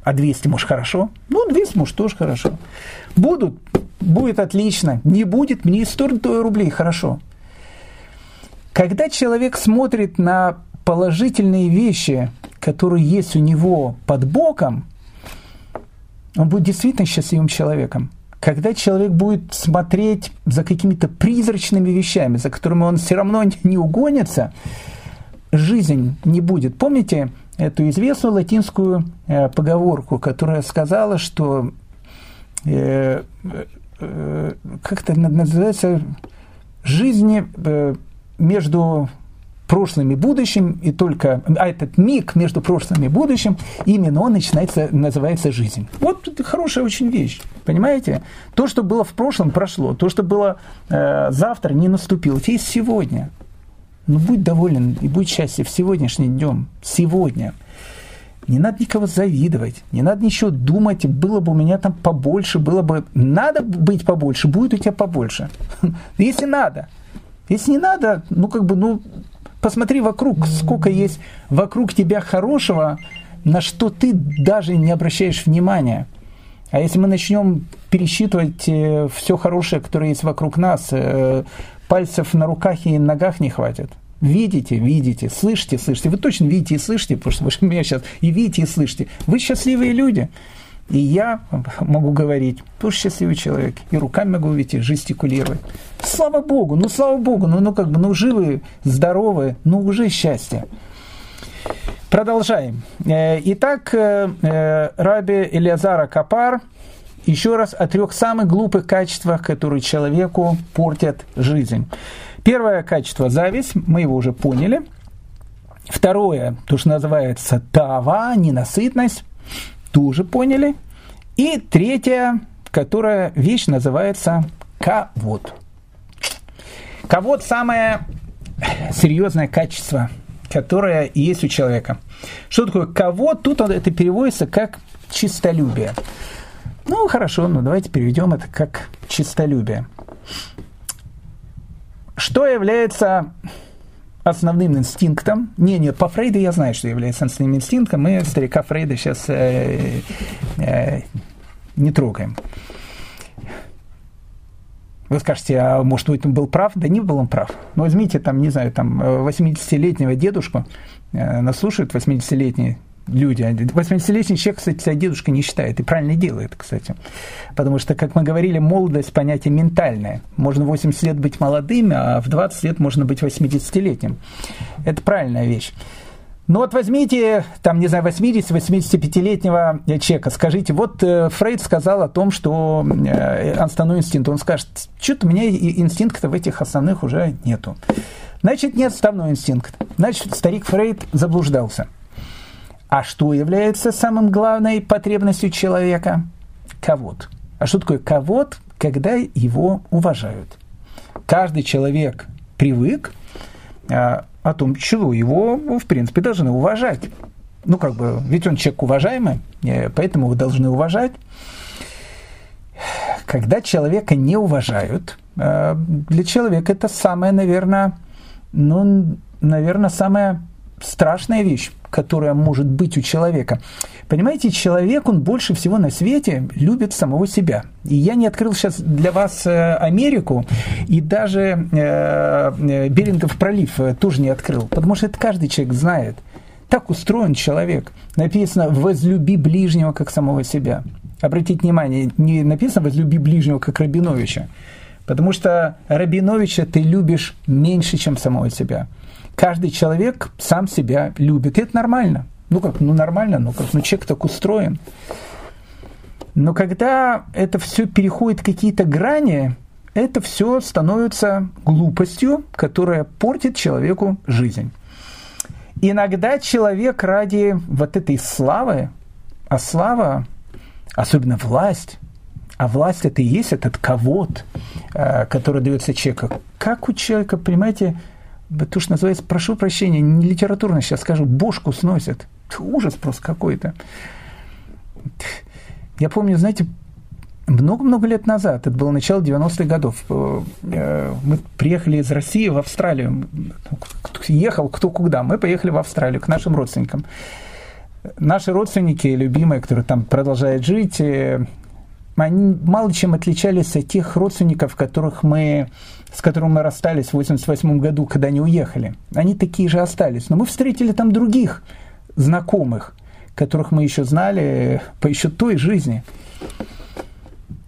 А 200, может, хорошо? Ну, 200, может, тоже хорошо. Будут, будет отлично. Не будет, мне 100 рублей, хорошо. Когда человек смотрит на положительные вещи, которые есть у него под боком, он будет действительно счастливым человеком. Когда человек будет смотреть за какими-то призрачными вещами, за которыми он все равно не угонится, жизнь не будет. Помните эту известную латинскую э, поговорку, которая сказала, что э, э, как это называется, жизни между прошлым и будущим, и только а этот миг между прошлым и будущим, именно он начинается, называется жизнь. Вот это хорошая очень вещь, понимаете? То, что было в прошлом, прошло, то, что было э, завтра, не наступило, есть сегодня. Ну, будь доволен и будь счастлив сегодняшним днем, сегодня. не надо никого завидовать, не надо ничего думать, было бы у меня там побольше, было бы... Надо быть побольше, будет у тебя побольше. Если надо. Если не надо, ну как бы, ну, посмотри вокруг, сколько есть вокруг тебя хорошего, на что ты даже не обращаешь внимания. А если мы начнем пересчитывать э, все хорошее, которое есть вокруг нас, э, пальцев на руках и ногах не хватит. Видите, видите, слышите, слышите. Вы точно видите и слышите, потому что вы меня сейчас и видите, и слышите. Вы счастливые люди. И я могу говорить, тоже счастливый человек, и руками могу и жестикулировать. Слава Богу, ну слава Богу, ну, ну как бы, ну живы, здоровы, ну уже счастье. Продолжаем. Э, итак, э, э, Раби Элиазара Капар еще раз о трех самых глупых качествах, которые человеку портят жизнь. Первое качество – зависть, мы его уже поняли. Второе, то, что называется тава, ненасытность, тоже поняли. И третье, которая вещь называется кавод. Кавод – самое серьезное качество, которое есть у человека. Что такое кавод? Тут это переводится как чистолюбие. Ну, хорошо, ну давайте переведем это как чистолюбие. Что является основным инстинктом. Не, нет, по Фрейду я знаю, что является основным инстинктом. Мы старика Фрейда сейчас э, э, не трогаем. Вы скажете, а может быть он был прав? Да не был он прав. Но возьмите там, не знаю, там 80-летнего дедушку, э, нас слушают 80-летний люди. 80-летний человек, кстати, себя дедушка не считает. И правильно делает, кстати. Потому что, как мы говорили, молодость – понятие ментальное. Можно 80 лет быть молодым, а в 20 лет можно быть 80-летним. Это правильная вещь. Ну вот возьмите, там, не знаю, 80-85-летнего человека, скажите, вот э, Фрейд сказал о том, что э, основной инстинкт, он скажет, что-то у меня инстинкта в этих основных уже нету. Значит, нет основной инстинкт. Значит, старик Фрейд заблуждался – а что является самым главной потребностью человека? Ковод. А что такое ковод? Когда его уважают. Каждый человек привык а, о том, чего его, в принципе, должны уважать. Ну, как бы, ведь он человек уважаемый, э, поэтому его должны уважать. Когда человека не уважают, а, для человека это самое, наверное, ну, наверное, самое страшная вещь, которая может быть у человека. Понимаете, человек, он больше всего на свете любит самого себя. И я не открыл сейчас для вас э, Америку, и даже э, э, Берингов пролив тоже не открыл, потому что это каждый человек знает. Так устроен человек. Написано «возлюби ближнего, как самого себя». Обратите внимание, не написано «возлюби ближнего, как Рабиновича», потому что Рабиновича ты любишь меньше, чем самого себя каждый человек сам себя любит. И это нормально. Ну как, ну нормально, ну как, ну человек так устроен. Но когда это все переходит какие-то грани, это все становится глупостью, которая портит человеку жизнь. Иногда человек ради вот этой славы, а слава, особенно власть, а власть это и есть этот ковод, э, который дается человеку. Как у человека, понимаете, то, что называется, прошу прощения, не литературно сейчас скажу, бошку сносят. Ужас просто какой-то. Я помню, знаете, много-много лет назад, это было начало 90-х годов, э, мы приехали из России в Австралию. Ехал кто куда. Мы поехали в Австралию к нашим родственникам. Наши родственники, любимые, которые там продолжают жить, э, они мало чем отличались от тех родственников, которых мы с которым мы расстались в 1988 году, когда они уехали, они такие же остались. Но мы встретили там других знакомых, которых мы еще знали по еще той жизни.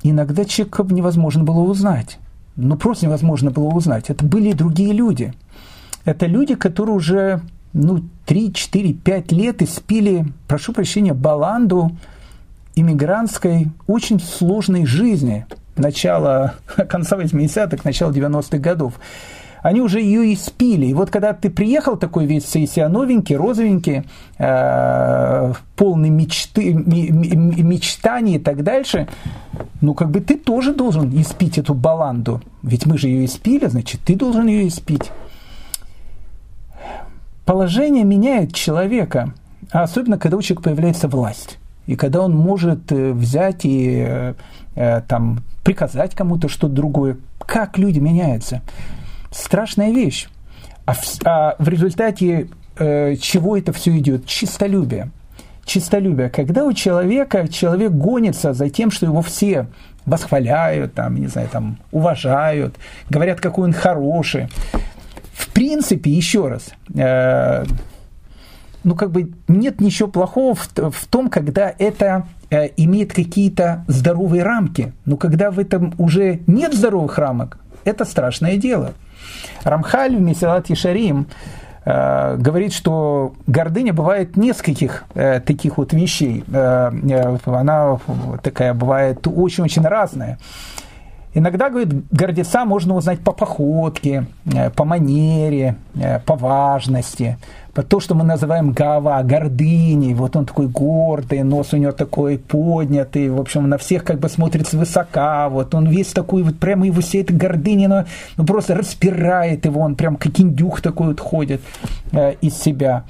Иногда человека невозможно было узнать. Ну, просто невозможно было узнать. Это были другие люди. Это люди, которые уже ну, 3, 4, 5 лет испили, прошу прощения, баланду иммигрантской, очень сложной жизни – начала, конца 80-х, начала 90-х годов, они уже ее испили. И вот когда ты приехал такой весь себя новенький, розовенький, э, полный мечты, мечтаний и так дальше, ну как бы ты тоже должен испить эту баланду. Ведь мы же ее испили, значит, ты должен ее испить. Положение меняет человека. а особенно когда у человека появляется власть. И когда он может э, взять и э, там, приказать кому-то что-то другое, как люди меняются. Страшная вещь. А в, а в результате э, чего это все идет? Чистолюбие. Чистолюбие. Когда у человека, человек гонится за тем, что его все восхваляют, там, не знаю, там, уважают, говорят, какой он хороший. В принципе, еще раз, э, ну, как бы нет ничего плохого в, в том, когда это имеет какие-то здоровые рамки. Но когда в этом уже нет здоровых рамок, это страшное дело. Рамхаль в Месилат Ишарим э, говорит, что гордыня бывает нескольких э, таких вот вещей. Э, э она такая бывает очень-очень разная. Иногда, говорит, гордеца можно узнать по походке, э, по манере, э, по важности, по то, что мы называем гава, гордыней. Вот он такой гордый, нос у него такой поднятый, в общем, на всех как бы смотрит свысока. Вот он весь такой, вот прямо его вся эта гордыня, ну, ну просто распирает его, он прям как индюх такой вот ходит э, из себя.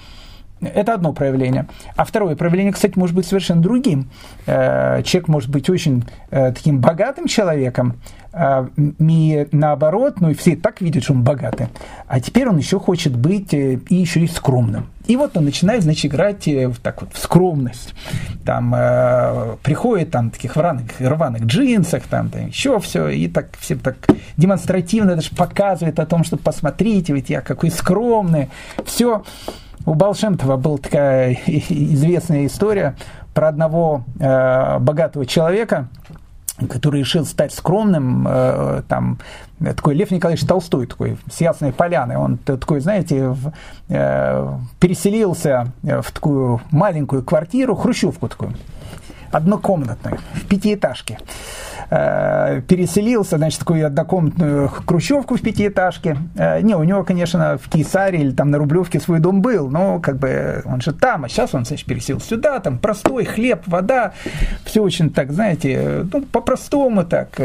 Это одно проявление. А второе проявление, кстати, может быть совершенно другим. Э, человек может быть очень э, таким богатым человеком, э, и наоборот, ну и все так видят, что он богатый. А теперь он еще хочет быть и еще и скромным. И вот он начинает, значит, играть в, так вот, в скромность. Там э, приходит там таких рваных, рваных джинсах, там, там еще все, и так все так демонстративно даже показывает о том, что посмотрите, ведь я какой скромный. Все. У Балшемтова была такая известная история про одного э, богатого человека, который решил стать скромным, э, там, такой Лев Николаевич Толстой, такой, с Ясной Поляны, он такой, знаете, в, э, переселился в такую маленькую квартиру, хрущевку такую, однокомнатную, в пятиэтажке. Э, переселился, значит, такую однокомнатную хрущевку в пятиэтажке. Э, не, у него, конечно, в Киесаре или там на Рублевке свой дом был, но как бы он же там, а сейчас он, значит, переселился сюда, там простой хлеб, вода, все очень так, знаете, ну, по-простому так.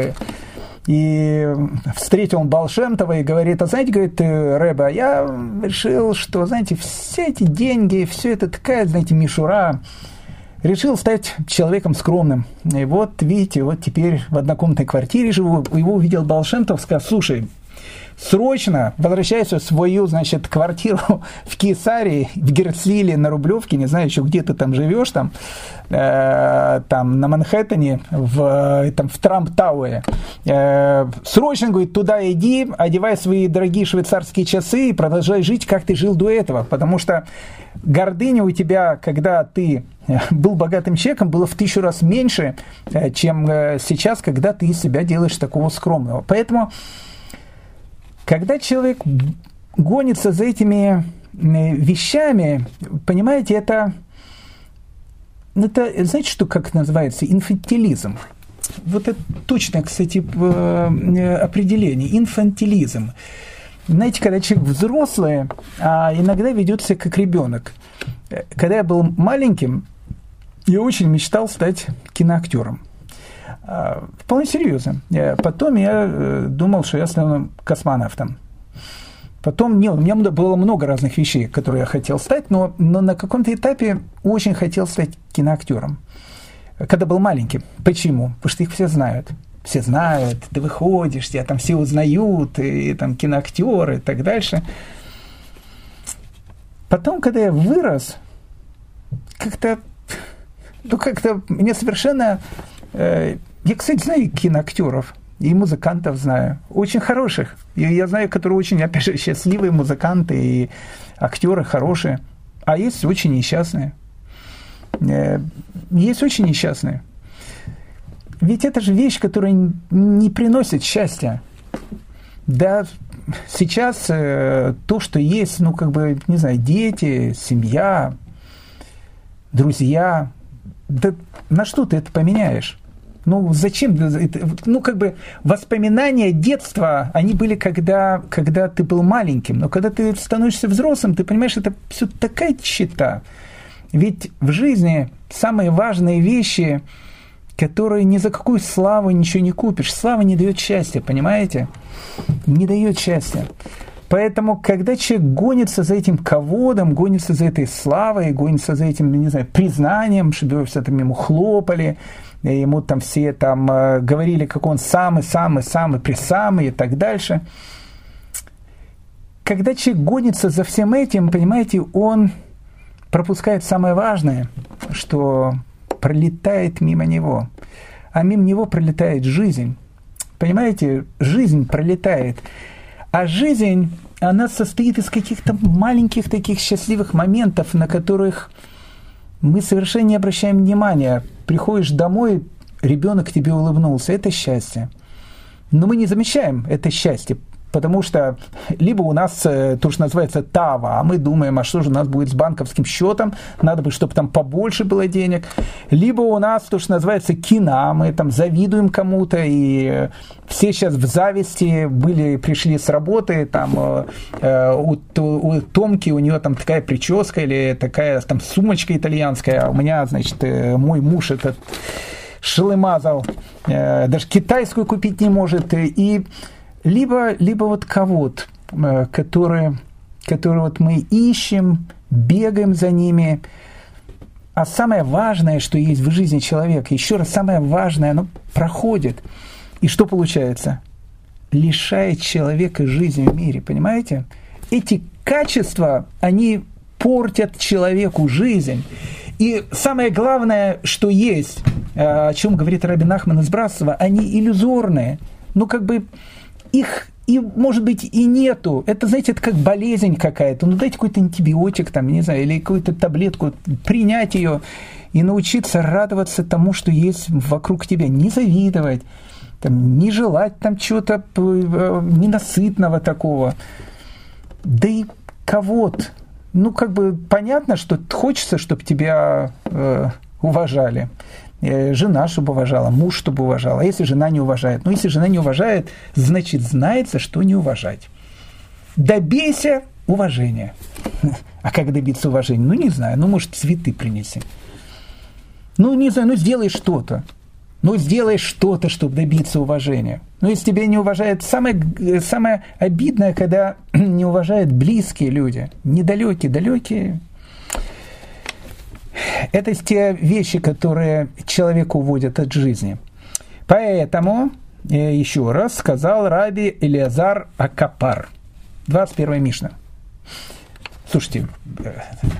И встретил он Балшемтова и говорит, а знаете, говорит, Рэба, я решил, что, знаете, все эти деньги, все это такая, знаете, мишура, решил стать человеком скромным. И вот, видите, вот теперь в однокомнатной квартире живу, его увидел Балшемтов, сказал, слушай, срочно возвращайся в свою, значит, квартиру в Кесарии, в Герцлиле, на Рублевке, не знаю еще, где ты там живешь, там, э, там на Манхэттене, в, там, в Трамп-Тауэре. Э, срочно, говорит, туда иди, одевай свои дорогие швейцарские часы и продолжай жить, как ты жил до этого, потому что гордыня у тебя, когда ты был богатым человеком, было в тысячу раз меньше, э, чем э, сейчас, когда ты себя делаешь такого скромного. Поэтому когда человек гонится за этими вещами, понимаете, это, это знаете, что как называется, инфантилизм. Вот это точно, кстати, э, определение. Инфантилизм. Знаете, когда человек взрослый, а иногда ведет себя как ребенок. Когда я был маленьким, я очень мечтал стать киноактером. А, вполне серьезно. Потом я э, думал, что я стану космонавтом. Потом, не, у меня было много разных вещей, которые я хотел стать, но, но на каком-то этапе очень хотел стать киноактером. Когда был маленьким. Почему? Потому что их все знают. Все знают, ты выходишь, тебя там все узнают, и, и там киноактеры и так дальше. Потом, когда я вырос, как-то, ну как-то мне совершенно э, я, кстати, знаю киноактеров и музыкантов знаю, очень хороших. И я знаю, которые очень, опять же, счастливые музыканты и актеры хорошие. А есть очень несчастные. Э, есть очень несчастные. Ведь это же вещь, которая не приносит счастья. Да, сейчас э, то, что есть, ну, как бы, не знаю, дети, семья, друзья, да на что ты это поменяешь? Ну, зачем? Ну, как бы воспоминания детства, они были, когда, когда ты был маленьким. Но когда ты становишься взрослым, ты понимаешь, это все такая чита. Ведь в жизни самые важные вещи, которые ни за какую славу ничего не купишь. Слава не дает счастья, понимаете? Не дает счастья. Поэтому, когда человек гонится за этим ководом, гонится за этой славой, гонится за этим, не знаю, признанием, чтобы все там ему хлопали, ему там все там э, говорили, как он самый-самый-самый, присамый и так дальше. Когда человек гонится за всем этим, понимаете, он пропускает самое важное, что пролетает мимо него. А мимо него пролетает жизнь. Понимаете, жизнь пролетает. А жизнь, она состоит из каких-то маленьких таких счастливых моментов, на которых мы совершенно не обращаем внимания. Приходишь домой, ребенок тебе улыбнулся, это счастье. Но мы не замечаем это счастье, потому что либо у нас э, то, что называется ТАВА, а мы думаем, а что же у нас будет с банковским счетом, надо бы, чтобы там побольше было денег, либо у нас то, что называется кина, мы там завидуем кому-то, и все сейчас в зависти были, пришли с работы, там э, э, у, у Томки, у нее там такая прическа или такая там сумочка итальянская, а у меня, значит, мой муж этот шелымазал, даже китайскую купить не может, и либо, либо вот кого-то, э, которые, которые вот мы ищем, бегаем за ними. А самое важное, что есть в жизни человека, еще раз, самое важное, оно проходит. И что получается? Лишает человека жизни в мире, понимаете? Эти качества, они портят человеку жизнь. И самое главное, что есть, э, о чем говорит Рабин Ахман из Брасова, они иллюзорные. Ну, как бы их и, может быть, и нету. Это, знаете, это как болезнь какая-то. Ну, дайте какой-то антибиотик, там, не знаю, или какую-то таблетку, принять ее и научиться радоваться тому, что есть вокруг тебя. Не завидовать, там, не желать там чего-то э, ненасытного такого. Да и кого-то. Ну, как бы понятно, что хочется, чтобы тебя э, уважали. Э, жена, чтобы уважала, муж, чтобы уважал. А если жена не уважает? Ну, если жена не уважает, значит, знается, что не уважать. Добейся уважения. А как добиться уважения? Ну, не знаю. Ну, может, цветы принеси. Ну, не знаю, ну, сделай что-то. Ну, сделай что-то, чтобы добиться уважения. Но если тебя не уважают, самое, самое обидное, когда не уважают близкие люди, недалекие, далекие, это те вещи, которые человека уводят от жизни. Поэтому, э, еще раз, сказал раби Элиазар Акапар. 21 Мишна. Слушайте, э,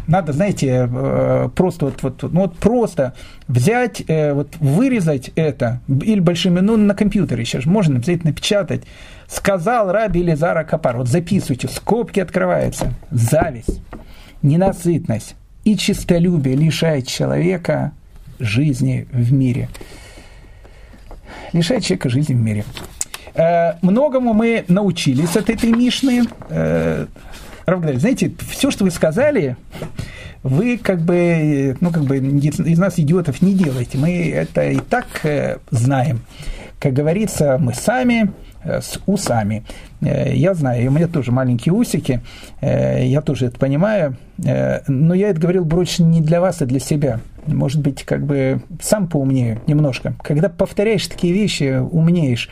надо, знаете, э, просто вот, вот, ну вот просто взять, вот вырезать это, или большими, ну на компьютере сейчас можно взять, напечатать. Сказал раби Елизар Акапар, вот записывайте, скобки открываются, зависть, ненасытность, и чистолюбие лишает человека жизни в мире. Лишает человека жизни в мире. Э, многому мы научились от этой Мишны. Э, знаете, все, что вы сказали, вы как бы, ну, как бы из нас идиотов не делаете. Мы это и так э, знаем. Как говорится, мы сами с усами. Э, я знаю, у меня тоже маленькие усики, э, я тоже это понимаю, но я это говорил больше не для вас, а для себя. Может быть, как бы сам поумнее немножко. Когда повторяешь такие вещи, умнеешь.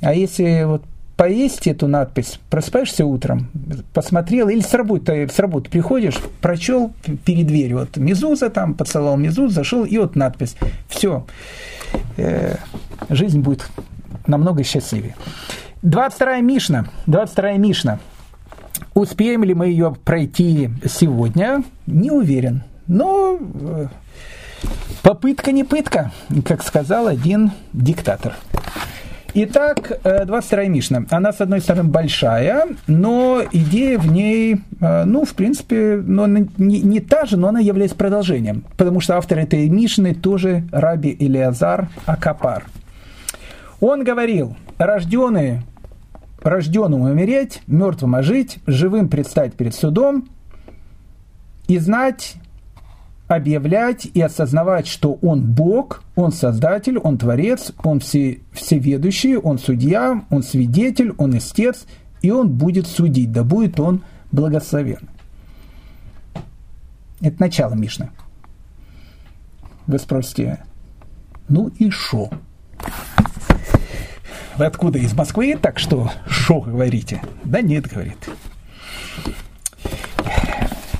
А если вот повесить эту надпись, просыпаешься утром, посмотрел, или с работы, с работы приходишь, прочел перед дверью, вот Мизуза там, поцеловал Мизуз, зашел, и вот надпись. Все. Жизнь будет намного счастливее. 22 Мишна. 22 Мишна. Успеем ли мы ее пройти сегодня? Не уверен. Но э, попытка не пытка, как сказал один диктатор. Итак, 22 э, Мишна. Она, с одной стороны, большая, но идея в ней, э, ну, в принципе, но не, не та же, но она является продолжением. Потому что автор этой Мишны тоже Раби Илиазар Акапар. Он говорил, рожденные, рожденным умереть, мертвым ожить, живым предстать перед судом и знать, объявлять и осознавать, что Он Бог, Он Создатель, Он Творец, Он все, всеведущий, Он Судья, Он Свидетель, Он Истец, и Он будет судить, да будет Он благословен. Это начало Мишны. Вы спросите, ну и шо? Вы откуда? Из Москвы? Так что, что говорите? Да нет, говорит.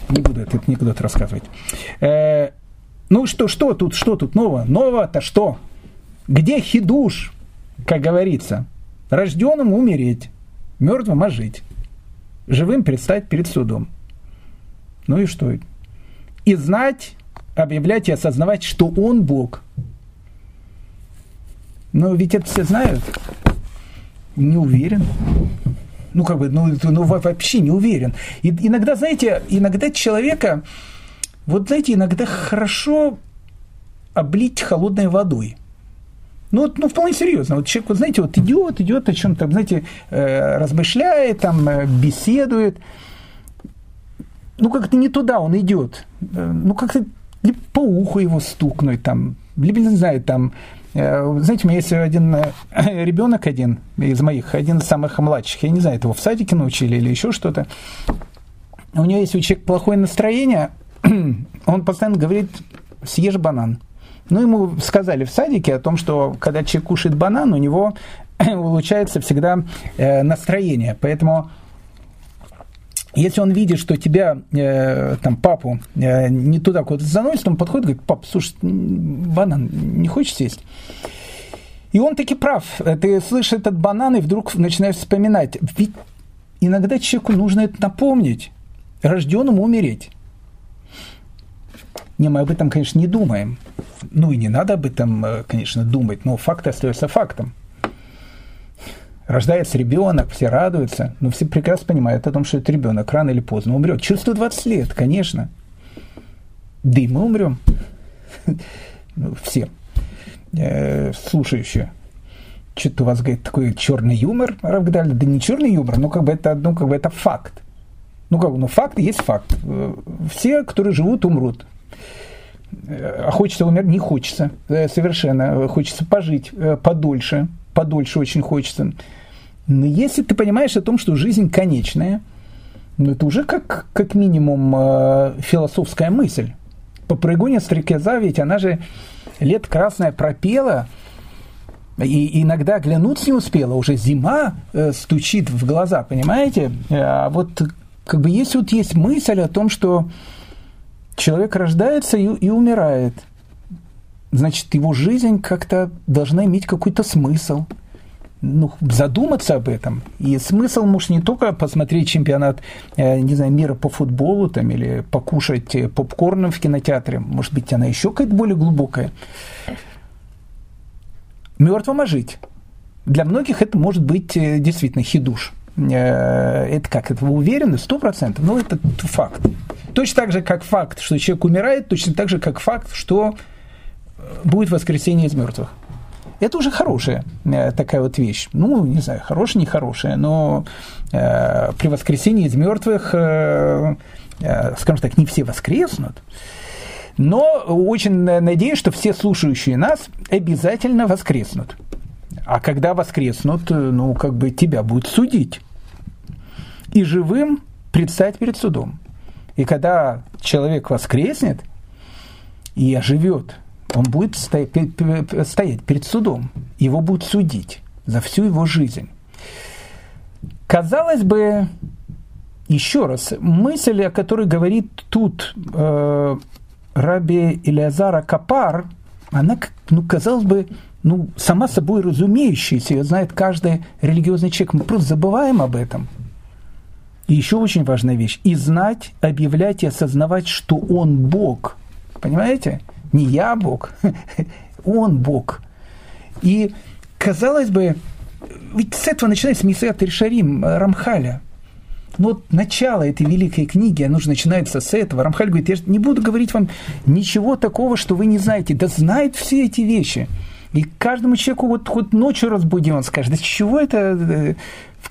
Не буду этот анекдот рассказывать. Э, ну что, что тут, что тут нового? Нового-то что? Где хидуш, как говорится? Рожденным умереть, мертвым ожить, живым предстать перед судом. Ну и что? И знать, объявлять и осознавать, что Он Бог. Но ведь это все знают. Не уверен. Ну, как бы, ну, ну вообще не уверен. И, иногда, знаете, иногда человека, вот знаете, иногда хорошо облить холодной водой. Ну, вот, ну, вполне серьезно. Вот человек, вот, знаете, вот идет, идет о чем-то, знаете, э, размышляет, там, э, беседует. Ну, как-то не туда он идет. Э, ну, как-то по уху его стукнуть, там, либо, не знаю, там, знаете, у меня есть один э, ребенок один из моих, один из самых младших. Я не знаю, его в садике научили или еще что-то. У него есть у человека плохое настроение, он постоянно говорит, съешь банан. Ну, ему сказали в садике о том, что когда человек кушает банан, у него улучшается всегда э, настроение. Поэтому если он видит, что тебя, э, там, папу, э, не туда куда-то заносит, он подходит и говорит, пап, слушай, банан не хочешь съесть? И он таки прав. Ты слышишь этот банан и вдруг начинаешь вспоминать. Ведь иногда человеку нужно это напомнить. Рожденному умереть. Не, мы об этом, конечно, не думаем. Ну и не надо об этом, э, конечно, думать, но факт остается фактом рождается ребенок, все радуются, но все прекрасно понимают о том, что этот ребенок рано или поздно умрет. Через 120 лет, конечно. Да и мы умрем. Ну, все. Э, слушающие. Что-то у вас, говорит, такой черный юмор, Равгдаль. Да не черный юмор, но как бы это, ну, как бы это факт. Ну, как бы, ну, факт есть факт. Э, все, которые живут, умрут. Э, а хочется умереть? Не хочется. Совершенно. Хочется пожить подольше. Подольше очень хочется. Но если ты понимаешь о том, что жизнь конечная, ну это уже как, как минимум э, философская мысль. Попрыгунья стрекоза, ведь она же лет красная пропела, и иногда глянуться не успела, уже зима э, стучит в глаза, понимаете? А вот как бы есть вот есть мысль о том, что человек рождается и, и умирает. Значит, его жизнь как-то должна иметь какой-то смысл – ну, задуматься об этом. И смысл, может, не только посмотреть чемпионат, э, не знаю, мира по футболу там, или покушать э, попкорном в кинотеатре. Может быть, она еще какая-то более глубокая. Мертвым ожить. Для многих это может быть э, действительно хидуш. Это как? Это вы уверены? Сто процентов. Ну, это факт. Точно так же, как факт, что человек умирает, точно так же, как факт, что будет воскресение из мертвых. Это уже хорошая э, такая вот вещь. Ну, не знаю, хорошая, не хорошая, но э, при воскресении из мертвых, э, э, скажем так, не все воскреснут. Но очень надеюсь, что все слушающие нас обязательно воскреснут. А когда воскреснут, э, ну, как бы тебя будут судить. И живым предстать перед судом. И когда человек воскреснет и оживет он будет стоять, перед судом, его будут судить за всю его жизнь. Казалось бы, еще раз, мысль, о которой говорит тут э, Раби Илиазара Капар, она, ну, казалось бы, ну, сама собой разумеющаяся, ее знает каждый религиозный человек. Мы просто забываем об этом. И еще очень важная вещь. И знать, объявлять и осознавать, что Он Бог. Понимаете? Не я Бог, Он Бог. И, казалось бы, ведь с этого начинается Мисеят Ришарим Рамхаля. Но вот начало этой великой книги, оно же начинается с этого. Рамхаль говорит, я не буду говорить вам ничего такого, что вы не знаете. Да знает все эти вещи. И каждому человеку вот хоть ночью разбуди, он скажет, да чего это, э,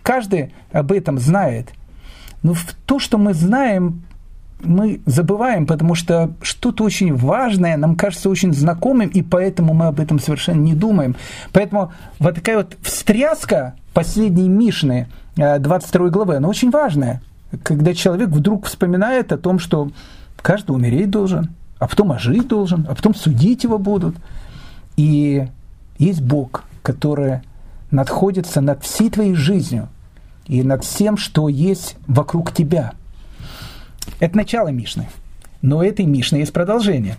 каждый об этом знает. Но в то, что мы знаем, мы забываем, потому что что-то очень важное нам кажется очень знакомым, и поэтому мы об этом совершенно не думаем. Поэтому вот такая вот встряска последней Мишны, 22 э, главы, она очень важная. Когда человек вдруг вспоминает о том, что каждый умереть должен, а потом ожить должен, а потом судить его будут. И есть Бог, который надходится над всей твоей жизнью и над всем, что есть вокруг тебя. Это начало Мишны. Но этой Мишны есть продолжение.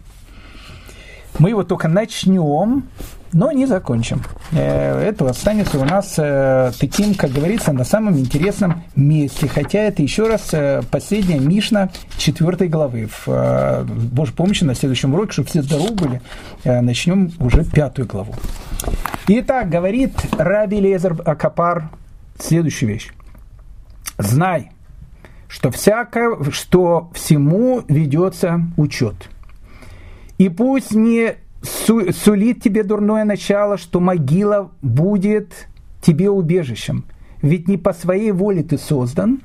Мы его только начнем, но не закончим. Э, это останется у нас э, таким, как говорится, на самом интересном месте. Хотя это еще раз э, последняя Мишна четвертой главы. В Божьей помощи на следующем уроке, чтобы все здоровы были, начнем уже пятую главу. Итак, говорит Раби Лезер Акапар следующую вещь. Знай, что всякое, что всему ведется учет. И пусть не су, сулит тебе дурное начало, что могила будет тебе убежищем. Ведь не по своей воле ты создан,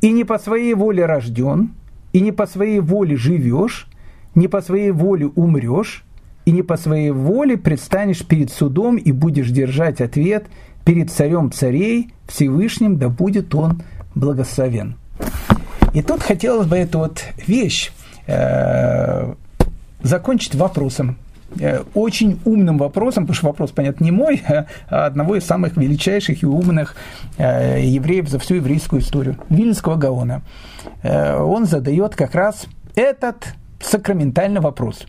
и не по своей воле рожден, и не по своей воле живешь, не по своей воле умрешь, и не по своей воле предстанешь перед судом и будешь держать ответ перед царем царей, Всевышним, да будет он благословен. И тут хотелось бы эту вот вещь э, закончить вопросом. Э, очень умным вопросом, потому что вопрос, понятно, не мой, а одного из самых величайших и умных э, евреев за всю еврейскую историю, Вильнского Гаона. Э, он задает как раз этот сакраментальный вопрос.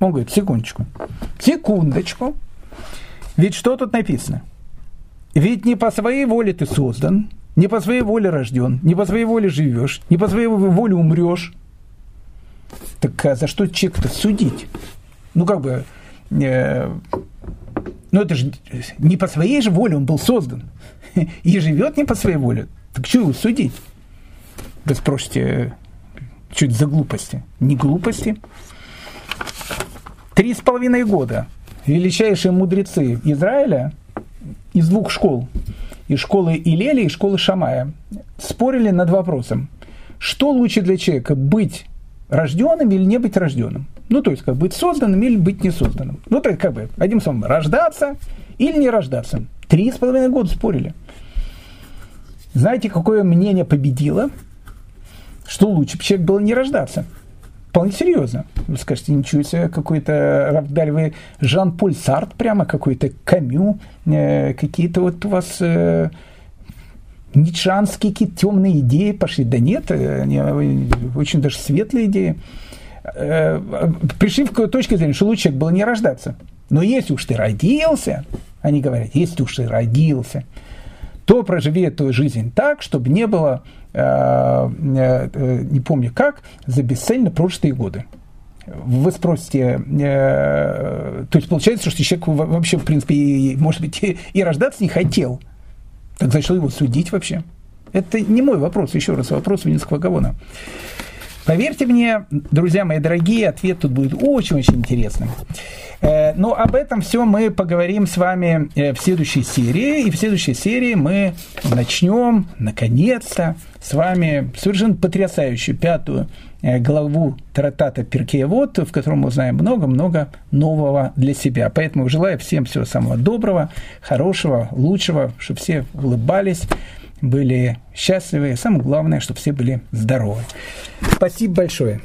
Он говорит, секундочку, секундочку, ведь что тут написано? Ведь не по своей воле ты создан, не по своей воле рожден, не по своей воле живешь, не по своей воле умрешь, так а за что человек-то судить? Ну, как бы, э, ну, это же не по своей же воле он был создан. И живет не по своей воле. Так что его судить? Вы спросите, что это за глупости? Не глупости. Три с половиной года величайшие мудрецы Израиля из двух школ, из школы Илели и школы Шамая, спорили над вопросом, что лучше для человека быть рожденным или не быть рожденным. Ну, то есть, как быть созданным или быть не созданным. Ну, то есть, как бы, одним словом, рождаться или не рождаться. Три с половиной года спорили. Знаете, какое мнение победило? Что лучше бы человек было не рождаться. Вполне серьезно. Вы скажете, ничего себе, какой-то, Равдаль, вы Жан-Поль Сарт прямо, какой-то Камю, э, какие-то вот у вас э, ницшанские какие-то темные идеи пошли. Да нет, они очень даже светлые идеи. Э, пришли какую точку зрения, что лучше было не рождаться. Но если уж ты родился, они говорят, если уж ты родился, то проживи эту жизнь так, чтобы не было, э, э, не помню как, за бесцельно прожитые годы. Вы спросите, то есть получается, что человек вообще, в принципе, может быть, и рождаться не хотел – так зачем его судить вообще? Это не мой вопрос, еще раз, вопрос Винницкого Гавона. Поверьте мне, друзья мои дорогие, ответ тут будет очень-очень интересным. Э, но об этом все мы поговорим с вами э, в следующей серии. И в следующей серии мы начнем, наконец-то, с вами совершенно потрясающую пятую э, главу Таратата Перкеевод, в котором мы узнаем много-много нового для себя. Поэтому желаю всем всего самого доброго, хорошего, лучшего, чтобы все улыбались, были счастливы, самое главное, чтобы все были здоровы. Спасибо большое.